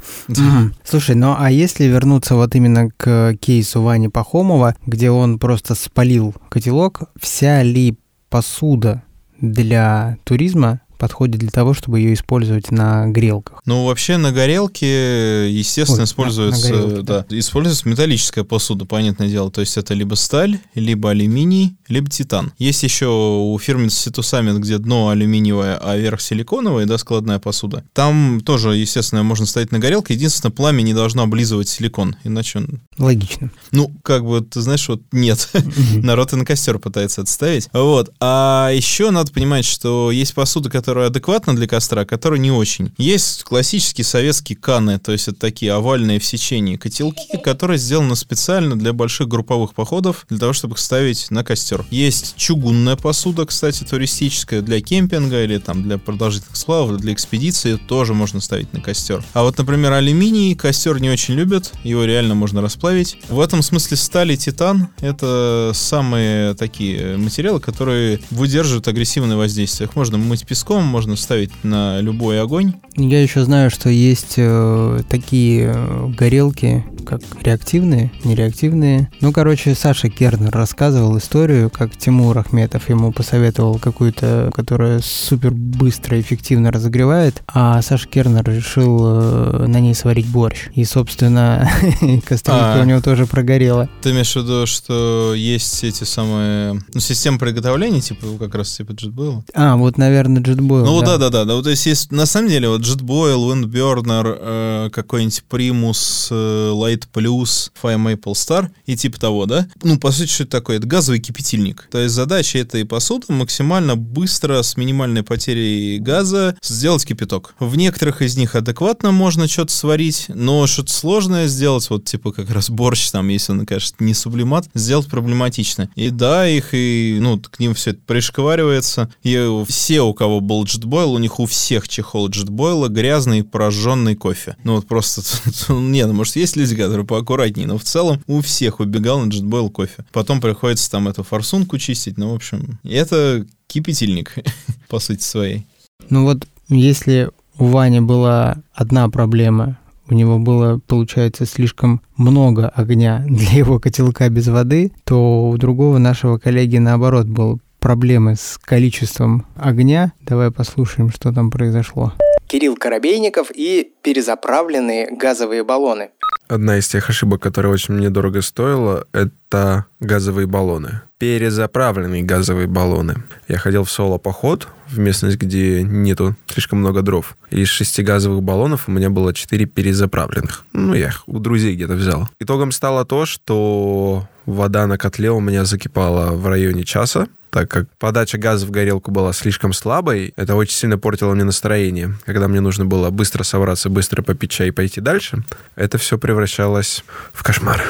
Слушай, ну а если вернуться вот именно к кейсу Вани Пахомова, где он просто спалил котелок, вся ли посуда для туризма подходит для того, чтобы ее использовать на грелках. Ну, вообще на горелке, естественно, Ой, используется, на, на горелке, да, да, используется металлическая посуда, понятное дело. То есть это либо сталь, либо алюминий, либо титан. Есть еще у фирмы Summit, где дно алюминиевое, а верх силиконовое, да, складная посуда. Там тоже, естественно, можно ставить на горелке. Единственное, пламя не должно облизывать силикон, иначе он... Логично. Ну, как бы, ты знаешь, вот нет. Народ и на костер пытается отставить. Вот. А еще надо понимать, что есть посуда, которая которая адекватна для костра, которая не очень. Есть классические советские каны, то есть это такие овальные в сечении котелки, которые сделаны специально для больших групповых походов, для того, чтобы их ставить на костер. Есть чугунная посуда, кстати, туристическая, для кемпинга или там для продолжительных сплавов, для экспедиции тоже можно ставить на костер. А вот, например, алюминий костер не очень любят, его реально можно расплавить. В этом смысле сталь титан — это самые такие материалы, которые выдерживают агрессивное воздействие. Их можно мыть песком, песком, можно ставить на любой огонь. Я еще знаю, что есть э, такие э, горелки, как реактивные, нереактивные. Ну, короче, Саша Кернер рассказывал историю, как Тимур Ахметов ему посоветовал какую-то, которая супер быстро и эффективно разогревает, а Саша Кернер решил э, на ней сварить борщ. И, собственно, кастрюлька а, у него тоже прогорела. Ты имеешь в виду, что есть эти самые... Ну, системы приготовления, типа, как раз типа JetBoil? А, вот, наверное, JetBoil. Ну, да, да, да. да. Вот, то есть, есть, на самом деле, вот JetBoil, Windburner, э, какой-нибудь Primus, э, Light Light Plus, Fire Maple Star и типа того, да? Ну, по сути, что это такое? Это газовый кипятильник. То есть задача этой посуды максимально быстро, с минимальной потерей газа, сделать кипяток. В некоторых из них адекватно можно что-то сварить, но что-то сложное сделать, вот типа как раз борщ там, если он, конечно, не сублимат, сделать проблематично. И да, их и, ну, к ним все это пришковаривается. И все, у кого был джетбойл, у них у всех чехол джетбойла грязный прожженный кофе. Ну вот просто, нет, ну, может, есть люди, который поаккуратнее, но в целом у всех убегал на JetBoil кофе. Потом приходится там эту форсунку чистить, ну, в общем, это кипятильник, по сути своей. Ну вот, если у Вани была одна проблема, у него было, получается, слишком много огня для его котелка без воды, то у другого нашего коллеги, наоборот, был проблемы с количеством огня. Давай послушаем, что там произошло. Кирилл Коробейников и перезаправленные газовые баллоны. Одна из тех ошибок, которая очень мне дорого стоила, это газовые баллоны. Перезаправленные газовые баллоны. Я ходил в соло-поход в местность, где нету слишком много дров. Из шести газовых баллонов у меня было четыре перезаправленных. Ну, я их у друзей где-то взял. Итогом стало то, что вода на котле у меня закипала в районе часа так как подача газа в горелку была слишком слабой, это очень сильно портило мне настроение. Когда мне нужно было быстро собраться, быстро попить чай и пойти дальше, это все превращалось в кошмар.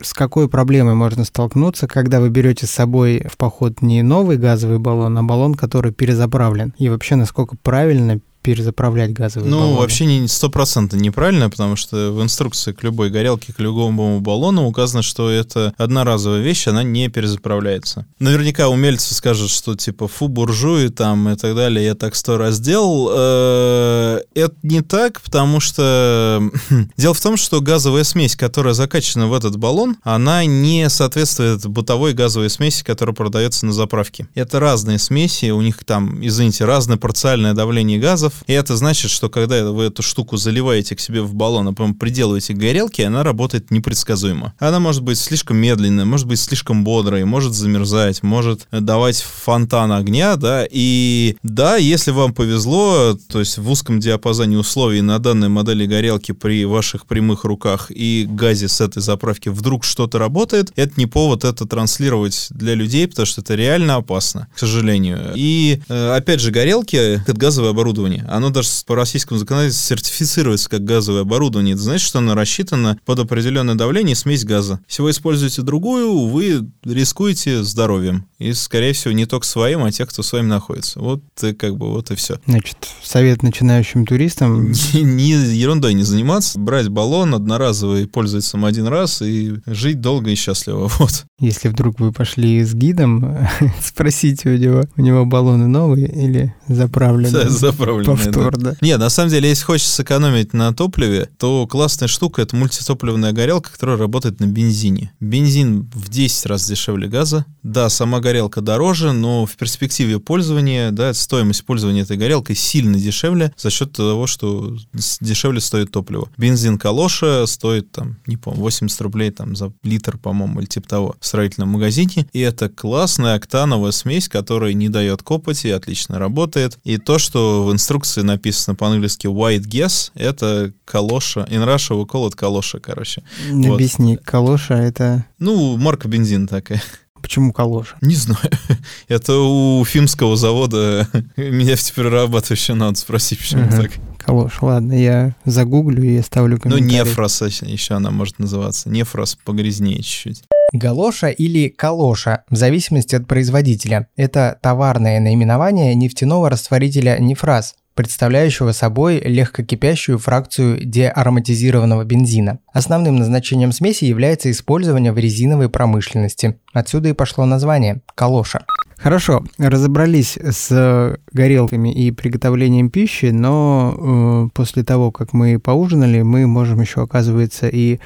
С какой проблемой можно столкнуться, когда вы берете с собой в поход не новый газовый баллон, а баллон, который перезаправлен? И вообще, насколько правильно перезаправлять газовые Ну, баллоны? вообще не стопроцентно неправильно, потому что в инструкции к любой горелке, к любому баллону указано, что это одноразовая вещь, она не перезаправляется. Наверняка умельцы скажут, что типа фу, буржуи там и так далее, я так сто раз делал. Э, Это не так, потому что дело в том, что газовая смесь, которая закачана в этот баллон, она не соответствует бытовой газовой смеси, которая продается на заправке. Это разные смеси, у них там, извините, разное парциальное давление газов, и это значит, что когда вы эту штуку заливаете к себе в баллон, а потом приделываете к горелке, она работает непредсказуемо. Она может быть слишком медленная, может быть слишком бодрой, может замерзать, может давать фонтан огня, да, и да, если вам повезло, то есть в узком диапазоне условий на данной модели горелки при ваших прямых руках и газе с этой заправки вдруг что-то работает, это не повод это транслировать для людей, потому что это реально опасно, к сожалению. И, э, опять же, горелки, это газовое оборудование, оно даже по российскому законодательству сертифицируется как газовое оборудование. Это значит, что оно рассчитано под определенное давление и смесь газа. Если вы используете другую, вы рискуете здоровьем. И, скорее всего, не только своим, а тех, кто с вами находится. Вот э, как бы вот и все. Значит, совет начинающим туристам Не, не ерундой не заниматься, брать баллон одноразовый, пользоваться им один раз и жить долго и счастливо. Вот. Если вдруг вы пошли с гидом, спросите у него, у него баллоны новые или заправленные? Да, заправленные, Повтор, да. Нет, на самом деле, если хочешь сэкономить на топливе, то классная штука — это мультитопливная горелка, которая работает на бензине. Бензин в 10 раз дешевле газа. Да, сама горелка дороже, но в перспективе пользования, да, стоимость пользования этой горелкой сильно дешевле за счет того, что дешевле стоит топливо. Бензин Калоша стоит, там, не помню, 80 рублей там за литр, по-моему, или типа того в строительном магазине. И это классная октановая смесь, которая не дает копоти, отлично работает. И то, что в инструкции написано по-английски white guess, это калоша. In Russia we call it калоша, короче. Вот. Объясни, калоша это... Ну, марка бензин такая. Почему калоша? Не знаю. Это у фимского завода нефтеперерабатывающего надо спросить, почему так. Калош, ладно, я загуглю и оставлю Ну, комментарий. нефрос еще она может называться. Нефрос погрязнее чуть-чуть. Галоша или калоша, в зависимости от производителя. Это товарное наименование нефтяного растворителя нефраз, представляющего собой легкокипящую фракцию деароматизированного бензина. Основным назначением смеси является использование в резиновой промышленности. Отсюда и пошло название – калоша. Хорошо, разобрались с горелками и приготовлением пищи, но э, после того, как мы поужинали, мы можем еще, оказывается, и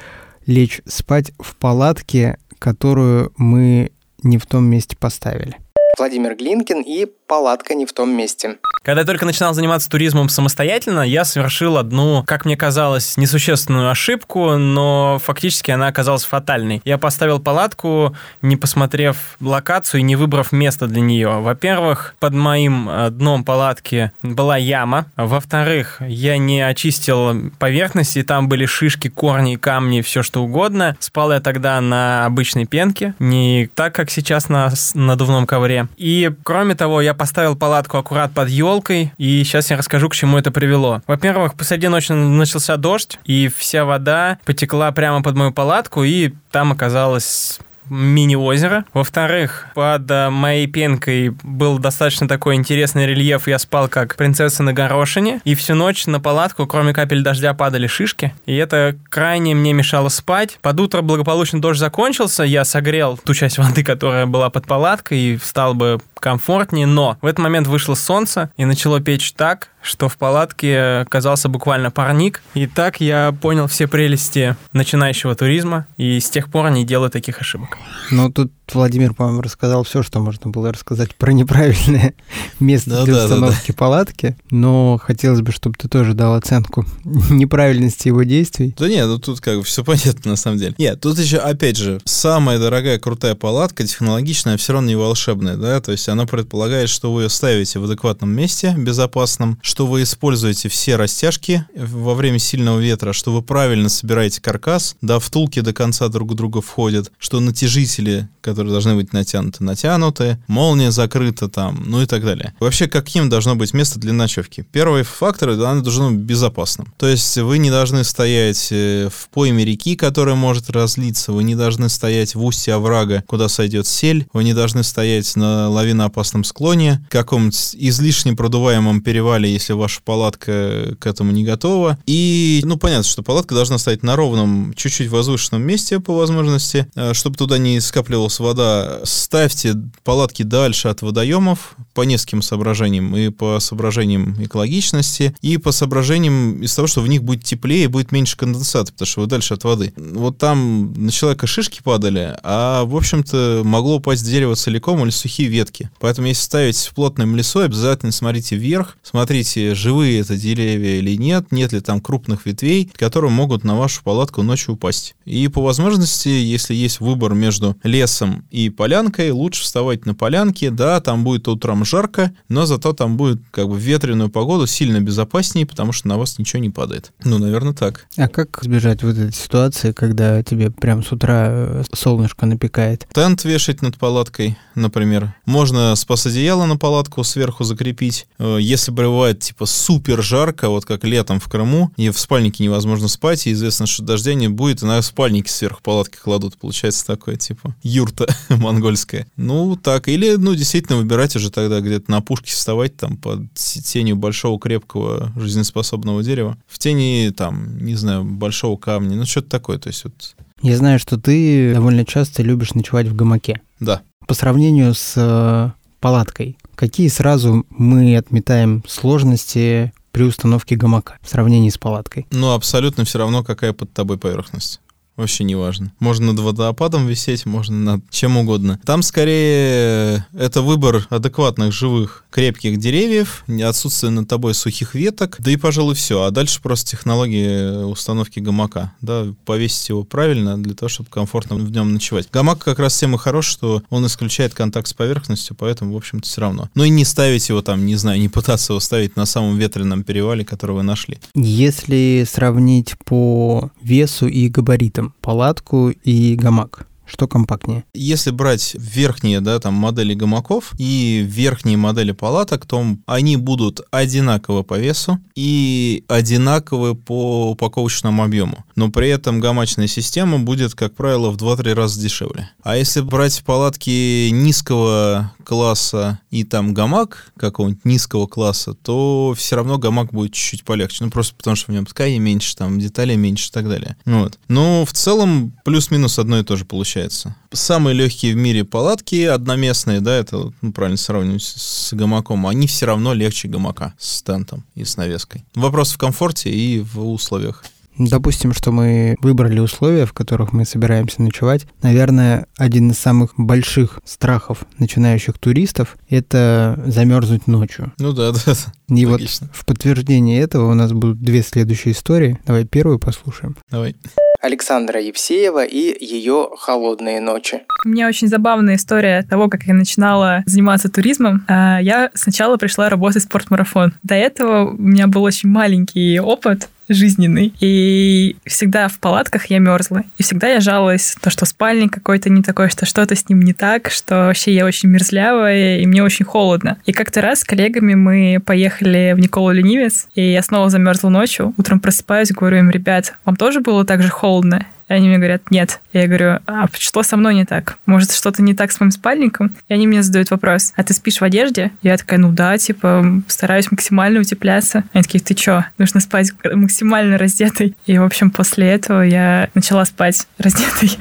лечь спать в палатке, которую мы не в том месте поставили. Владимир Глинкин и палатка не в том месте. Когда я только начинал заниматься туризмом самостоятельно, я совершил одну, как мне казалось, несущественную ошибку, но фактически она оказалась фатальной. Я поставил палатку, не посмотрев локацию и не выбрав место для нее. Во-первых, под моим э, дном палатки была яма. Во-вторых, я не очистил поверхность, и там были шишки, корни, камни, все что угодно. Спал я тогда на обычной пенке, не так, как сейчас на надувном ковре. И, кроме того, я поставил палатку аккурат под елкой, и сейчас я расскажу, к чему это привело. Во-первых, посреди ночи начался дождь, и вся вода потекла прямо под мою палатку, и там оказалось мини-озеро. Во-вторых, под э, моей пенкой был достаточно такой интересный рельеф. Я спал как принцесса на горошине. И всю ночь на палатку, кроме капель дождя, падали шишки. И это крайне мне мешало спать. Под утро благополучно дождь закончился. Я согрел ту часть воды, которая была под палаткой, и стал бы комфортнее. Но в этот момент вышло солнце и начало печь так, что в палатке оказался буквально парник. И так я понял все прелести начинающего туризма, и с тех пор не делаю таких ошибок. Ну, тут Владимир, по-моему, рассказал все, что можно было рассказать про неправильное место Да, для да, да, установки палатки, но хотелось бы, чтобы ты тоже дал оценку неправильности его действий. Да нет, ну тут как бы все понятно на самом деле. Нет, тут еще, опять же, самая дорогая крутая палатка, технологичная, все равно не волшебная, да, то есть она предполагает, что вы ее ставите в адекватном месте, безопасном, что вы используете все растяжки во время сильного ветра, что вы правильно собираете каркас, да, втулки до конца друг друга входят, что натяжители, которые должны быть натянуты, натянуты, молния закрыта там, ну и так далее. Вообще, каким должно быть место для ночевки? Первый фактор, да, оно должно быть безопасным. То есть вы не должны стоять э, в пойме реки, которая может разлиться, вы не должны стоять в устье оврага, куда сойдет сель, вы не должны стоять на на опасном склоне, каком-нибудь излишне продуваемом перевале, если ваша палатка к этому не готова. И, ну, понятно, что палатка должна стоять на ровном, чуть-чуть возвышенном месте по возможности, э, чтобы туда не скапливалась вода. Ставьте палатки дальше от водоемов по нескольким соображениям. И по соображениям экологичности, и по соображениям из того, что в них будет теплее будет меньше конденсата, потому что вы дальше от воды. Вот там на человека шишки падали, а, в общем-то, могло упасть дерево целиком или сухие ветки. Поэтому, если ставить в плотном лесу, обязательно смотрите вверх, смотрите, живые это деревья или нет, нет ли там крупных ветвей, которые могут на вашу палатку ночью упасть. И по возможности, если есть выбор между лесом и полянкой, лучше вставать на полянке. Да, там будет утром жарко, но зато там будет как бы ветреную погоду сильно безопаснее, потому что на вас ничего не падает. Ну, наверное, так. А как избежать вот этой ситуации, когда тебе прям с утра э, солнышко напекает? Тент вешать над палаткой, например. Можно спас-одеяло на палатку сверху закрепить. Э, если бывает, типа, супер жарко, вот как летом в Крыму, и в спальнике невозможно спать, и известно, что дождя не будет, и на спальники сверху палатки кладут. Получается такое, типа, юрта монгольская. Ну, так. Или, ну, действительно, выбирать уже тогда где-то на пушке вставать, там, под тенью большого крепкого жизнеспособного дерева. В тени, там, не знаю, большого камня. Ну, что-то такое. То есть вот... Я знаю, что ты довольно часто любишь ночевать в гамаке. Да. По сравнению с э, палаткой, какие сразу мы отметаем сложности при установке гамака в сравнении с палаткой? Ну, абсолютно все равно, какая под тобой поверхность. Вообще не важно. Можно над водопадом висеть, можно над чем угодно. Там скорее это выбор адекватных, живых, крепких деревьев, отсутствие над тобой сухих веток, да и, пожалуй, все. А дальше просто технологии установки гамака. Да, повесить его правильно для того, чтобы комфортно в нем ночевать. Гамак как раз тем и хорош, что он исключает контакт с поверхностью, поэтому, в общем-то, все равно. Ну и не ставить его там, не знаю, не пытаться его ставить на самом ветреном перевале, который вы нашли. Если сравнить по весу и габаритам, палатку и гамак. Что компактнее? Если брать верхние, да, там модели гамаков и верхние модели палаток, то они будут одинаковы по весу и одинаковы по упаковочному объему. Но при этом гамачная система будет, как правило, в 2-3 раза дешевле. А если брать палатки низкого класса и там гамак какого-нибудь низкого класса, то все равно гамак будет чуть-чуть полегче. Ну, просто потому что в нем ткани меньше, там деталей меньше и так далее. Вот. Но в целом плюс-минус одно и то же получается получается. Самые легкие в мире палатки, одноместные, да, это ну, правильно сравнивать с гамаком, они все равно легче гамака с тентом и с навеской. Вопрос в комфорте и в условиях. Допустим, что мы выбрали условия, в которых мы собираемся ночевать. Наверное, один из самых больших страхов начинающих туристов — это замерзнуть ночью. Ну да, да. И Логично. вот в подтверждение этого у нас будут две следующие истории. Давай первую послушаем. Давай. Александра Евсеева и ее «Холодные ночи». У меня очень забавная история того, как я начинала заниматься туризмом. А, я сначала пришла работать в спортмарафон. До этого у меня был очень маленький опыт жизненный. И всегда в палатках я мерзла. И всегда я жаловалась, то, что спальник какой-то не такой, что что-то с ним не так, что вообще я очень мерзлявая, и мне очень холодно. И как-то раз с коллегами мы поехали в Николу Ленивец, и я снова замерзла ночью. Утром просыпаюсь, говорю им, ребят, вам тоже было так же холодно? И они мне говорят, нет. Я говорю, а что со мной не так? Может, что-то не так с моим спальником? И они мне задают вопрос, а ты спишь в одежде? Я такая, ну да, типа, стараюсь максимально утепляться. Они такие, ты чё? Нужно спать максимально раздетой. И, в общем, после этого я начала спать раздетой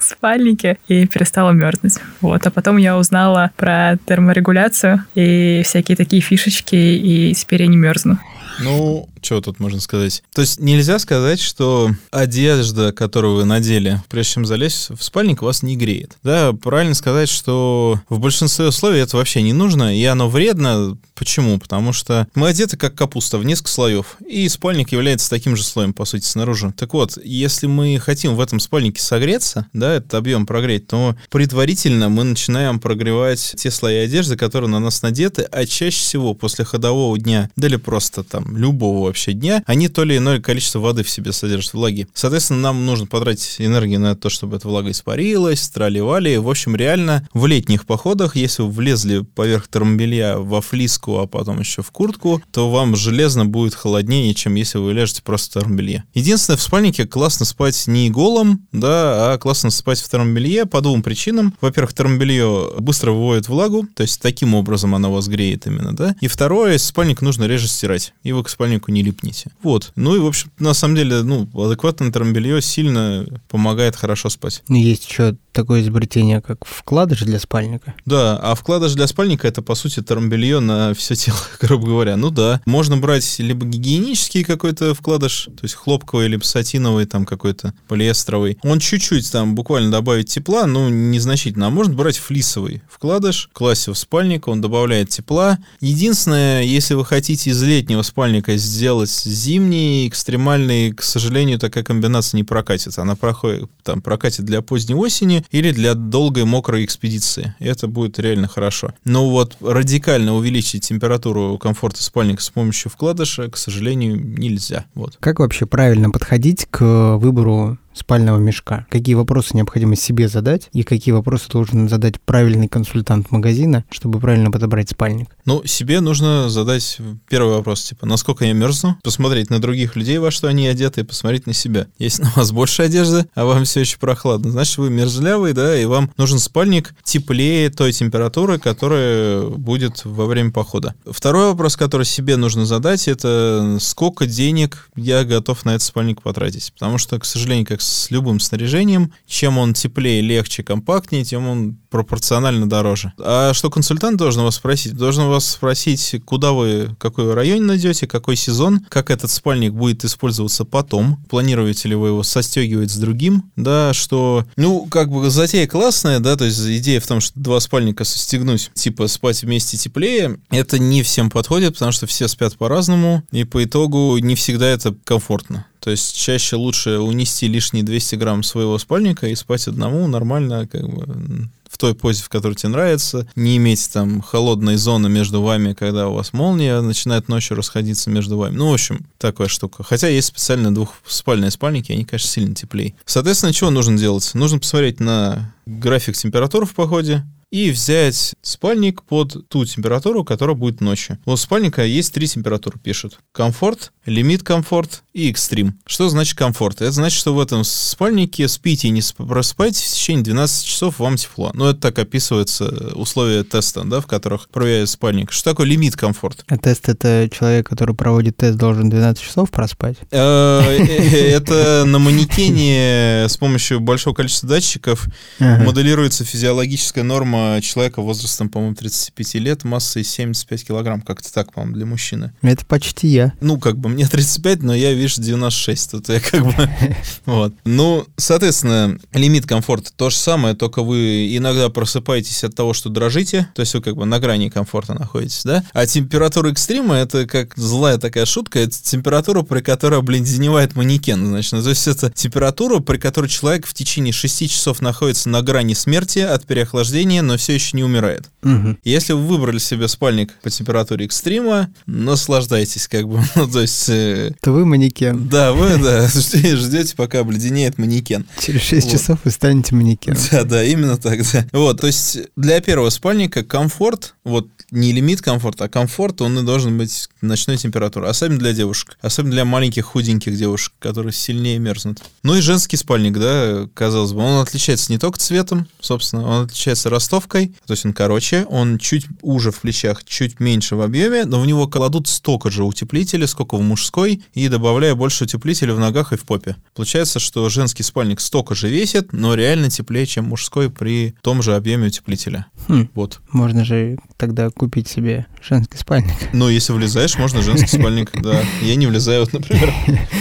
в спальнике и перестала мерзнуть. Вот. А потом я узнала про терморегуляцию и всякие такие фишечки, и теперь я не мерзну. Ну, что тут можно сказать? То есть нельзя сказать, что одежда, которую вы надели, прежде чем залезть в спальник, вас не греет. Да, правильно сказать, что в большинстве условий это вообще не нужно, и оно вредно. Почему? Потому что мы одеты как капуста в несколько слоев, и спальник является таким же слоем, по сути, снаружи. Так вот, если мы хотим в этом спальнике согреться, да, этот объем прогреть, то предварительно мы начинаем прогревать те слои одежды, которые на нас надеты, а чаще всего после ходового дня, да или просто там любого вообще дня, они то или иное количество воды в себе содержат влаги. Соответственно, нам нужно потратить энергию на то, чтобы эта влага испарилась, траливали. В общем, реально в летних походах, если вы влезли поверх термобелья во флиску, а потом еще в куртку, то вам железно будет холоднее, чем если вы ляжете просто в термобелье. Единственное, в спальнике классно спать не голым, да, а классно спать в термобелье по двум причинам. Во-первых, термобелье быстро выводит влагу, то есть таким образом оно вас греет именно, да. И второе, спальник нужно реже стирать, вы к спальнику не липнете. Вот. Ну и, в общем, на самом деле, ну, адекватное термобелье сильно помогает хорошо спать. Ну, есть еще такое изобретение, как вкладыш для спальника. Да, а вкладыш для спальника это, по сути, термобелье на все тело, грубо говоря. Ну да, можно брать либо гигиенический какой-то вкладыш, то есть хлопковый, либо сатиновый, там какой-то полиэстеровый. Он чуть-чуть там буквально добавит тепла, ну, незначительно. А можно брать флисовый вкладыш, класть его в спальник, он добавляет тепла. Единственное, если вы хотите из летнего спальника сделать зимний, экстремальный, к сожалению, такая комбинация не прокатит. Она проходит, там, прокатит для поздней осени, или для долгой мокрой экспедиции. И это будет реально хорошо. Но вот радикально увеличить температуру комфорта спальника с помощью вкладыша, к сожалению, нельзя. Вот. Как вообще правильно подходить к выбору спального мешка. Какие вопросы необходимо себе задать и какие вопросы должен задать правильный консультант магазина, чтобы правильно подобрать спальник? Ну, себе нужно задать первый вопрос, типа, насколько я мерзну, посмотреть на других людей, во что они одеты, и посмотреть на себя. Если на вас больше одежды, а вам все еще прохладно, значит, вы мерзлявый, да, и вам нужен спальник теплее той температуры, которая будет во время похода. Второй вопрос, который себе нужно задать, это сколько денег я готов на этот спальник потратить. Потому что, к сожалению, как с любым снаряжением. Чем он теплее, легче, компактнее, тем он пропорционально дороже. А что консультант должен вас спросить? Должен вас спросить, куда вы, какой район найдете, какой сезон, как этот спальник будет использоваться потом, планируете ли вы его состегивать с другим, да, что, ну, как бы затея классная, да, то есть идея в том, что два спальника состегнуть, типа спать вместе теплее, это не всем подходит, потому что все спят по-разному, и по итогу не всегда это комфортно. То есть чаще лучше унести лишние 200 грамм своего спальника и спать одному нормально, как бы в той позе, в которой тебе нравится, не иметь там холодной зоны между вами, когда у вас молния начинает ночью расходиться между вами. Ну, в общем, такая штука. Хотя есть специально двухспальные спальники, они, конечно, сильно теплее. Соответственно, чего нужно делать? Нужно посмотреть на график температур в походе, и взять спальник под ту температуру, которая будет ночью. У спальника есть три температуры, пишут. Комфорт, лимит комфорт и экстрим. Что значит комфорт? Это значит, что в этом спальнике спите и не просыпаетесь в течение 12 часов, вам тепло. Ну, это так описывается условия теста, да, в которых проверяют спальник. Что такое лимит комфорт? А тест — это человек, который проводит тест, должен 12 часов проспать? Э, э, это на манекене с помощью большого количества датчиков моделируется физиологическая норма человека возрастом, по-моему, 35 лет, массой 75 килограмм, как-то так, по-моему, для мужчины. Это почти я. Ну, как бы мне 35, но я, видишь, 96, тут я как бы... Вот. Ну, соответственно, лимит комфорта то же самое, только вы иногда просыпаетесь от того, что дрожите, то есть вы как бы на грани комфорта находитесь, да? А температура экстрима — это как злая такая шутка, это температура, при которой обледеневает манекен, значит. Ну, то есть это температура, при которой человек в течение 6 часов находится на грани смерти от переохлаждения, но все еще не умирает. Угу. Если вы выбрали себе спальник по температуре экстрима, наслаждайтесь, как бы. Ну, то есть... Э, То вы манекен. Да, вы, да, ждете, пока обледенеет манекен. Через 6 вот. часов вы станете манекеном. Да, да, именно так, да. Вот, то есть для первого спальника комфорт, вот не лимит комфорта, а комфорт, он и должен быть ночной температуры. Особенно для девушек. Особенно для маленьких худеньких девушек, которые сильнее мерзнут. Ну и женский спальник, да, казалось бы, он отличается не только цветом, собственно, он отличается ростовкой, то есть он короче, он чуть уже в плечах, чуть меньше в объеме, но в него кладут столько же утеплителя, сколько в мужской, и добавляя больше утеплителя в ногах и в попе. Получается, что женский спальник столько же весит, но реально теплее, чем мужской при том же объеме утеплителя. Хм. Вот. Можно же тогда купить себе женский спальник. Ну, если влезаешь, можно женский спальник, да. Я не влезаю, вот, например.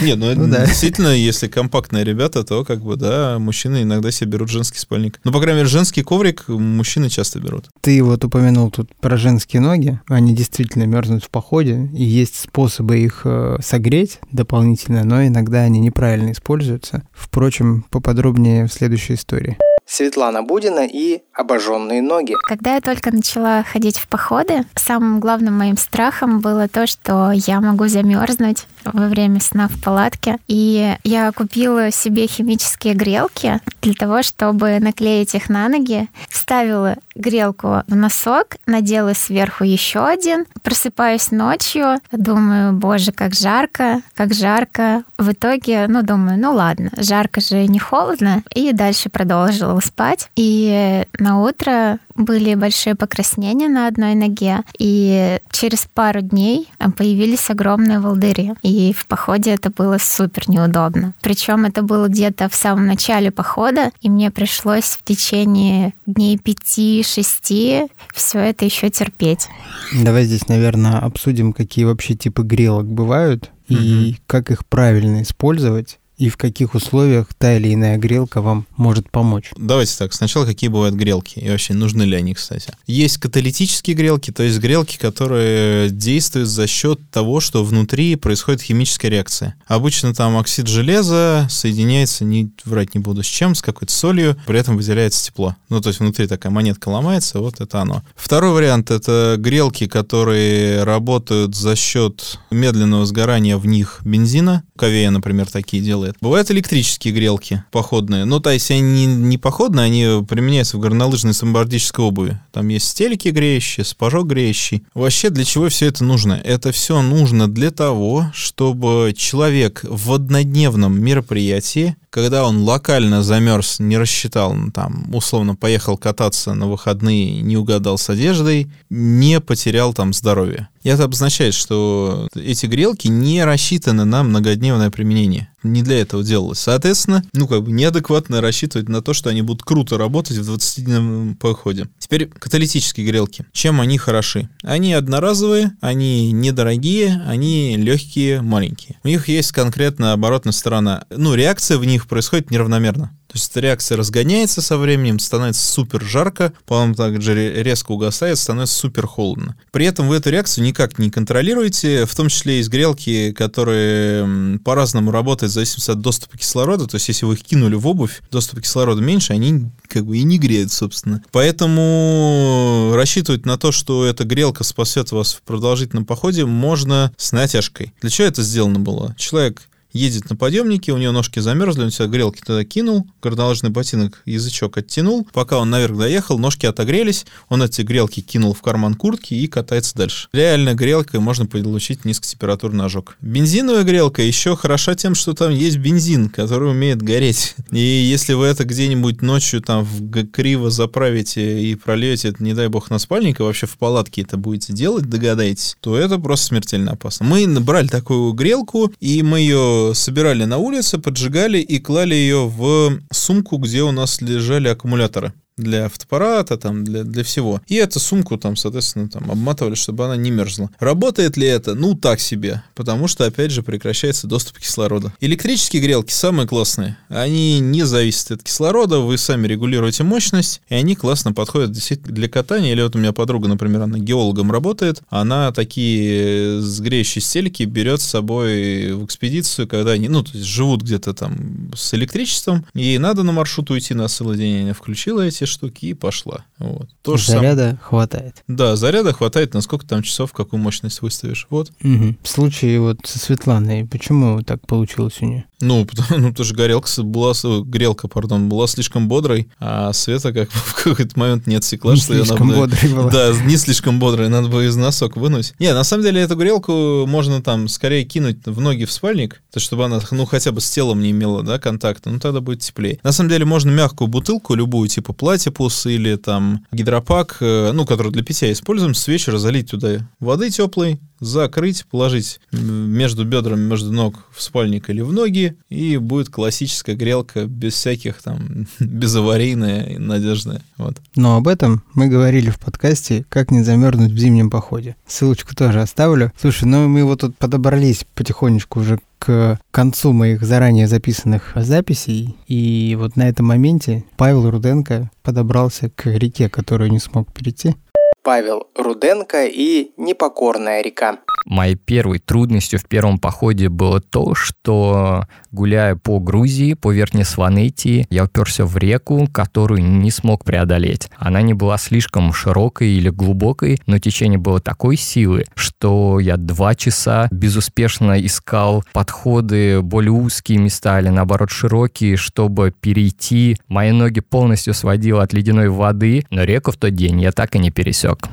Нет, ну, ну действительно, если компактные ребята, то как бы, да, мужчины иногда себе берут женский спальник. Ну, по крайней мере, женский коврик мужчины часто берут. Ты вот упомянул тут про женские ноги. Они действительно мерзнут в походе, и есть способы их э, согреть дополнительно, но иногда они неправильно используются. Впрочем, поподробнее в следующей истории. Светлана Будина и «Обожженные ноги». Когда я только начала ходить в походы, самым главным моим страхом было то, что я могу замерзнуть во время сна в палатке. И я купила себе химические грелки для того, чтобы наклеить их на ноги. Вставила грелку в носок, надела сверху еще один. Просыпаюсь ночью, думаю, боже, как жарко, как жарко. В итоге, ну, думаю, ну ладно, жарко же не холодно. И дальше продолжила спать. И на утро были большие покраснения на одной ноге, и через пару дней появились огромные волдыри. И в походе это было супер неудобно. Причем это было где-то в самом начале похода, и мне пришлось в течение дней пяти-шести все это еще терпеть. Давай здесь, наверное, обсудим, какие вообще типы грелок бывают и угу. как их правильно использовать и в каких условиях та или иная грелка вам может помочь? Давайте так, сначала какие бывают грелки и вообще нужны ли они, кстати. Есть каталитические грелки, то есть грелки, которые действуют за счет того, что внутри происходит химическая реакция. Обычно там оксид железа соединяется, не врать не буду с чем, с какой-то солью, при этом выделяется тепло. Ну, то есть внутри такая монетка ломается, вот это оно. Второй вариант — это грелки, которые работают за счет медленного сгорания в них бензина. Ковея, например, такие делает делает. Бывают электрические грелки походные. Ну, то есть они не походные, они применяются в горнолыжной самбордической обуви. Там есть стельки греющие, сапожок греющий. Вообще, для чего все это нужно? Это все нужно для того, чтобы человек в однодневном мероприятии когда он локально замерз, не рассчитал, ну, там, условно, поехал кататься на выходные, не угадал с одеждой, не потерял там здоровье. И это обозначает, что эти грелки не рассчитаны на многодневное применение. Не для этого делалось. Соответственно, ну, как бы неадекватно рассчитывать на то, что они будут круто работать в 20-дневном походе. Теперь каталитические грелки. Чем они хороши? Они одноразовые, они недорогие, они легкие, маленькие. У них есть конкретно оборотная сторона. Ну, реакция в них происходит неравномерно. То есть эта реакция разгоняется со временем, становится супер жарко, потом также резко угасает, становится супер холодно. При этом вы эту реакцию никак не контролируете, в том числе есть грелки, которые по-разному работают в зависимости от доступа кислорода, то есть если вы их кинули в обувь, доступа кислорода меньше, они как бы и не греют, собственно. Поэтому рассчитывать на то, что эта грелка спасет вас в продолжительном походе, можно с натяжкой. Для чего это сделано было? Человек едет на подъемнике, у него ножки замерзли, он себя грелки туда кинул, горнолыжный ботинок язычок оттянул. Пока он наверх доехал, ножки отогрелись, он эти грелки кинул в карман куртки и катается дальше. Реальная грелка можно получить низкотемпературный ожог. Бензиновая грелка еще хороша тем, что там есть бензин, который умеет гореть. И если вы это где-нибудь ночью там в криво заправите и прольете, не дай бог, на спальник, и вообще в палатке это будете делать, догадаетесь, то это просто смертельно опасно. Мы набрали такую грелку, и мы ее собирали на улице, поджигали и клали ее в сумку, где у нас лежали аккумуляторы для фотоаппарата, там, для, для всего. И эту сумку там, соответственно, там обматывали, чтобы она не мерзла. Работает ли это? Ну, так себе, потому что, опять же, прекращается доступ кислорода. Электрические грелки самые классные. Они не зависят от кислорода, вы сами регулируете мощность, и они классно подходят для катания. Или вот у меня подруга, например, она геологом работает, она такие сгреющие стельки берет с собой в экспедицию, когда они, ну, то есть живут где-то там с электричеством, ей надо на маршрут уйти на целый день, она включила эти штуки и пошла. Вот. То заряда сам... хватает. Да, заряда хватает, на сколько там часов, какую мощность выставишь. Вот. Угу. В случае вот со Светланой, почему так получилось у нее? Ну, потому, ну, потому что горелка была, грелка, пардон, была слишком бодрой, а Света как в какой-то момент не отсекла, не что слишком она бодрой была. Да, не слишком бодрой, надо было из носок вынуть. Не, на самом деле эту грелку можно там скорее кинуть в ноги в спальник, то чтобы она, ну, хотя бы с телом не имела, да, контакта, ну, тогда будет теплее. На самом деле можно мягкую бутылку, любую, типа платипус или там гидропак, э, ну, который для питья используем, с вечера залить туда воды теплой, закрыть, положить между бедрами, между ног в спальник или в ноги, и будет классическая грелка без всяких там, безаварийная и надежная. Вот. Но об этом мы говорили в подкасте «Как не замерзнуть в зимнем походе». Ссылочку тоже оставлю. Слушай, ну мы вот тут подобрались потихонечку уже к концу моих заранее записанных записей, и вот на этом моменте Павел Руденко подобрался к реке, которую не смог перейти. Павел Руденко и «Непокорная река». Моей первой трудностью в первом походе было то, что гуляя по Грузии, по Верхней Сванетии, я уперся в реку, которую не смог преодолеть. Она не была слишком широкой или глубокой, но течение было такой силы, что я два часа безуспешно искал подходы более узкие места или наоборот широкие, чтобы перейти. Мои ноги полностью сводило от ледяной воды, но реку в тот день я так и не пересек.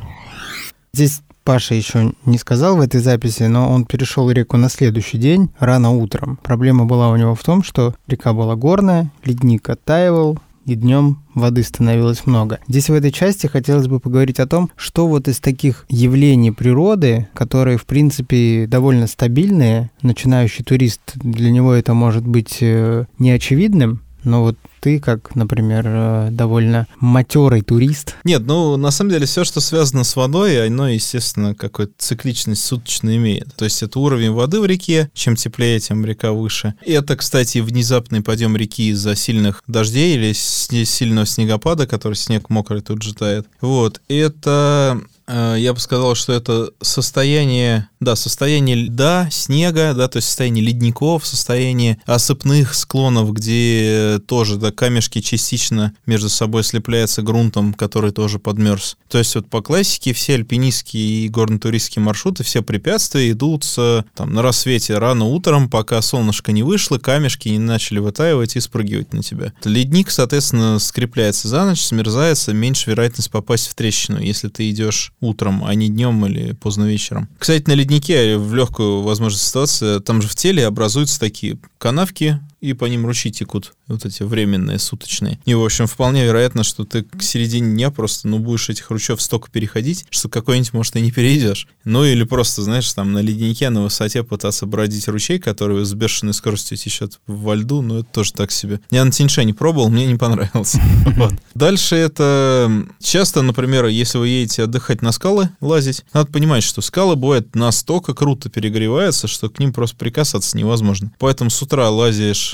Здесь Паша еще не сказал в этой записи, но он перешел реку на следующий день, рано утром. Проблема была у него в том, что река была горная, ледник оттаивал, и днем воды становилось много. Здесь в этой части хотелось бы поговорить о том, что вот из таких явлений природы, которые, в принципе, довольно стабильные, начинающий турист, для него это может быть э, неочевидным, но вот ты, как, например, э, довольно матерый турист. Нет, ну, на самом деле, все, что связано с водой, оно, естественно, какую-то цикличность суточно имеет. То есть это уровень воды в реке, чем теплее, тем река выше. И это, кстати, внезапный подъем реки из-за сильных дождей или сильного снегопада, который снег мокрый тут же тает. Вот. Это Э, я бы сказал, что это состояние, да, состояние льда, снега, да, то есть состояние ледников, состояние осыпных склонов, где тоже, да, камешки частично между собой слепляются грунтом, который тоже подмерз. То есть вот по классике все альпинистские и горно-туристские маршруты, все препятствия идут с, там, на рассвете рано утром, пока солнышко не вышло, камешки не начали вытаивать и спрыгивать на тебя. Ледник, соответственно, скрепляется за ночь, смерзается, меньше вероятность попасть в трещину, если ты идешь утром, а не днем или поздно вечером. Кстати, на леднике в легкую, возможно, ситуацию, там же в теле образуются такие канавки, и по ним ручьи текут, вот эти временные, суточные. И, в общем, вполне вероятно, что ты к середине дня просто, ну, будешь этих ручьев столько переходить, что какой-нибудь, может, и не перейдешь. Ну, или просто, знаешь, там на леднике на высоте пытаться бродить ручей, который с бешеной скоростью течет во льду, ну, это тоже так себе. Я на Тиньше не пробовал, мне не понравился. Дальше это часто, например, если вы едете отдыхать на скалы, лазить, надо понимать, что скалы бывают настолько круто перегреваются, что к ним просто прикасаться невозможно. Поэтому с утра лазишь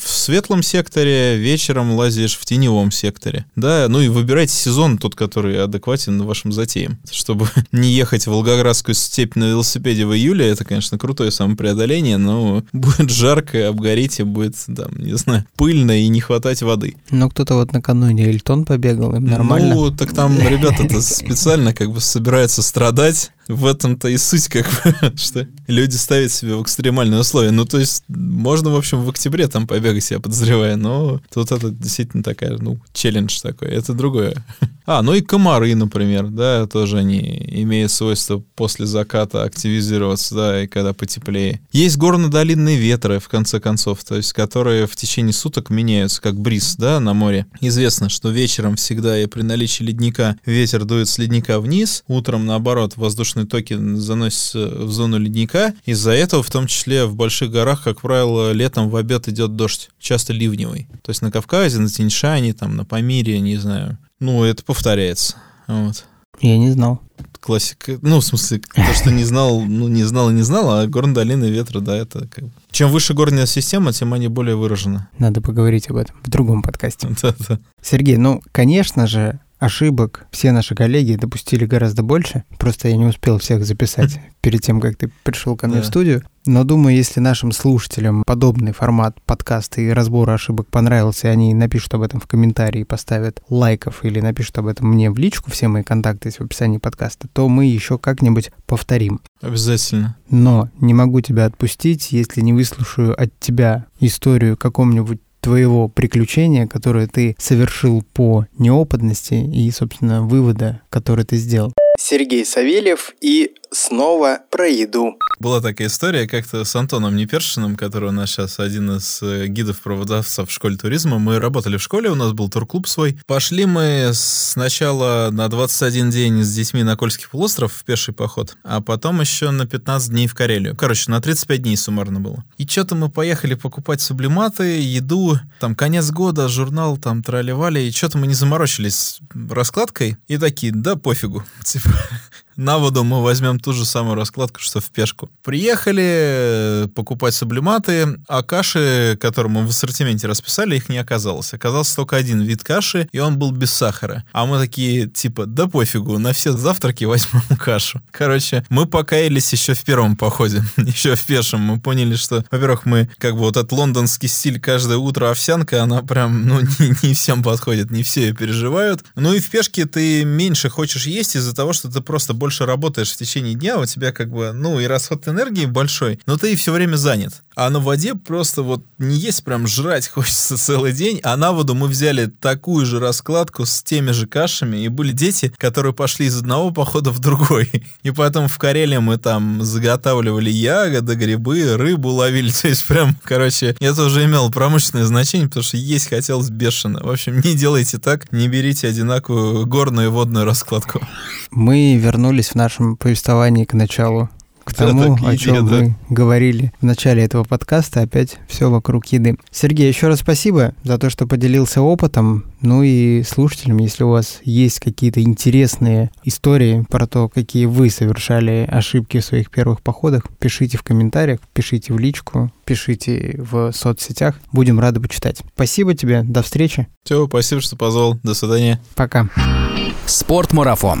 в светлом секторе, вечером лазишь в теневом секторе. Да, ну и выбирайте сезон тот, который адекватен вашим затеям. Чтобы не ехать в Волгоградскую степь на велосипеде в июле, это, конечно, крутое самопреодоление, но будет жарко, обгорите, будет, там, не знаю, пыльно и не хватать воды. Но кто-то вот накануне Эльтон побегал, им нормально. Ну, так там ребята-то специально как бы собираются страдать, в этом-то и суть, как бы, что люди ставят себе в экстремальные условия. Ну, то есть, можно, в общем, в октябре там побегать, я подозреваю, но тут это действительно такая, ну, челлендж такой, это другое. А, ну и комары, например, да, тоже они имеют свойство после заката активизироваться, да, и когда потеплее. Есть горно-долинные ветры, в конце концов, то есть, которые в течение суток меняются, как бриз, да, на море. Известно, что вечером всегда и при наличии ледника ветер дует с ледника вниз, утром, наоборот, воздушные токи заносятся в зону ледника. Из-за этого, в том числе в больших горах, как правило, летом в обед идет дождь, часто ливневый. То есть на Кавказе, на Тиньшане, там, на Памире, не знаю, ну, это повторяется. Вот. Я не знал. Классика. Ну, в смысле, то, что не знал, ну, не знал и не знал, а горные долины ветра, да, это как бы... Чем выше горная система, тем они более выражены. Надо поговорить об этом в другом подкасте. Да-да. Сергей, ну, конечно же, ошибок все наши коллеги допустили гораздо больше. Просто я не успел всех записать перед тем, как ты пришел ко мне да. в студию. Но думаю, если нашим слушателям подобный формат подкаста и разбора ошибок понравился, и они напишут об этом в комментарии, поставят лайков или напишут об этом мне в личку, все мои контакты есть в описании подкаста, то мы еще как-нибудь повторим. Обязательно. Но не могу тебя отпустить, если не выслушаю от тебя историю каком-нибудь твоего приключения, которое ты совершил по неопытности и, собственно, вывода, который ты сделал. Сергей Савельев и снова про еду. Была такая история как-то с Антоном Непершиным, который у нас сейчас один из э, гидов-проводовцев в школе туризма. Мы работали в школе, у нас был турклуб свой. Пошли мы сначала на 21 день с детьми на Кольский полуостров в пеший поход, а потом еще на 15 дней в Карелию. Короче, на 35 дней суммарно было. И что-то мы поехали покупать сублиматы, еду, там конец года, журнал там тролливали, и что-то мы не заморочились раскладкой, и такие, да пофигу. Типа, на воду мы возьмем ту же самую раскладку, что в пешку. Приехали э, покупать сублиматы, а каши, которые мы в ассортименте расписали, их не оказалось. Оказался только один вид каши, и он был без сахара. А мы такие, типа, да пофигу, на все завтраки возьмем кашу. Короче, мы покаялись еще в первом походе, еще в пешем. Мы поняли, что, во-первых, мы как бы вот этот лондонский стиль каждое утро овсянка, она прям, ну, не, не всем подходит, не все ее переживают. Ну и в пешке ты меньше хочешь есть из-за того, что ты просто больше работаешь в течение дня, у тебя как бы, ну, и расход энергии большой, но ты все время занят. А на воде просто вот не есть прям жрать хочется целый день, а на воду мы взяли такую же раскладку с теми же кашами, и были дети, которые пошли из одного похода в другой. И потом в Карелии мы там заготавливали ягоды, грибы, рыбу ловили. То есть прям, короче, это уже имело промышленное значение, потому что есть хотелось бешено. В общем, не делайте так, не берите одинаковую горную и водную раскладку. Мы вернулись в нашем повествовании к началу к тому, о чем да. вы говорили в начале этого подкаста, опять все вокруг еды. Сергей, еще раз спасибо за то, что поделился опытом. Ну и слушателям, если у вас есть какие-то интересные истории про то, какие вы совершали ошибки в своих первых походах, пишите в комментариях, пишите в личку, пишите в соцсетях. Будем рады почитать. Спасибо тебе, до встречи. Все, спасибо, что позвал. До свидания. Пока. Спортмарафон.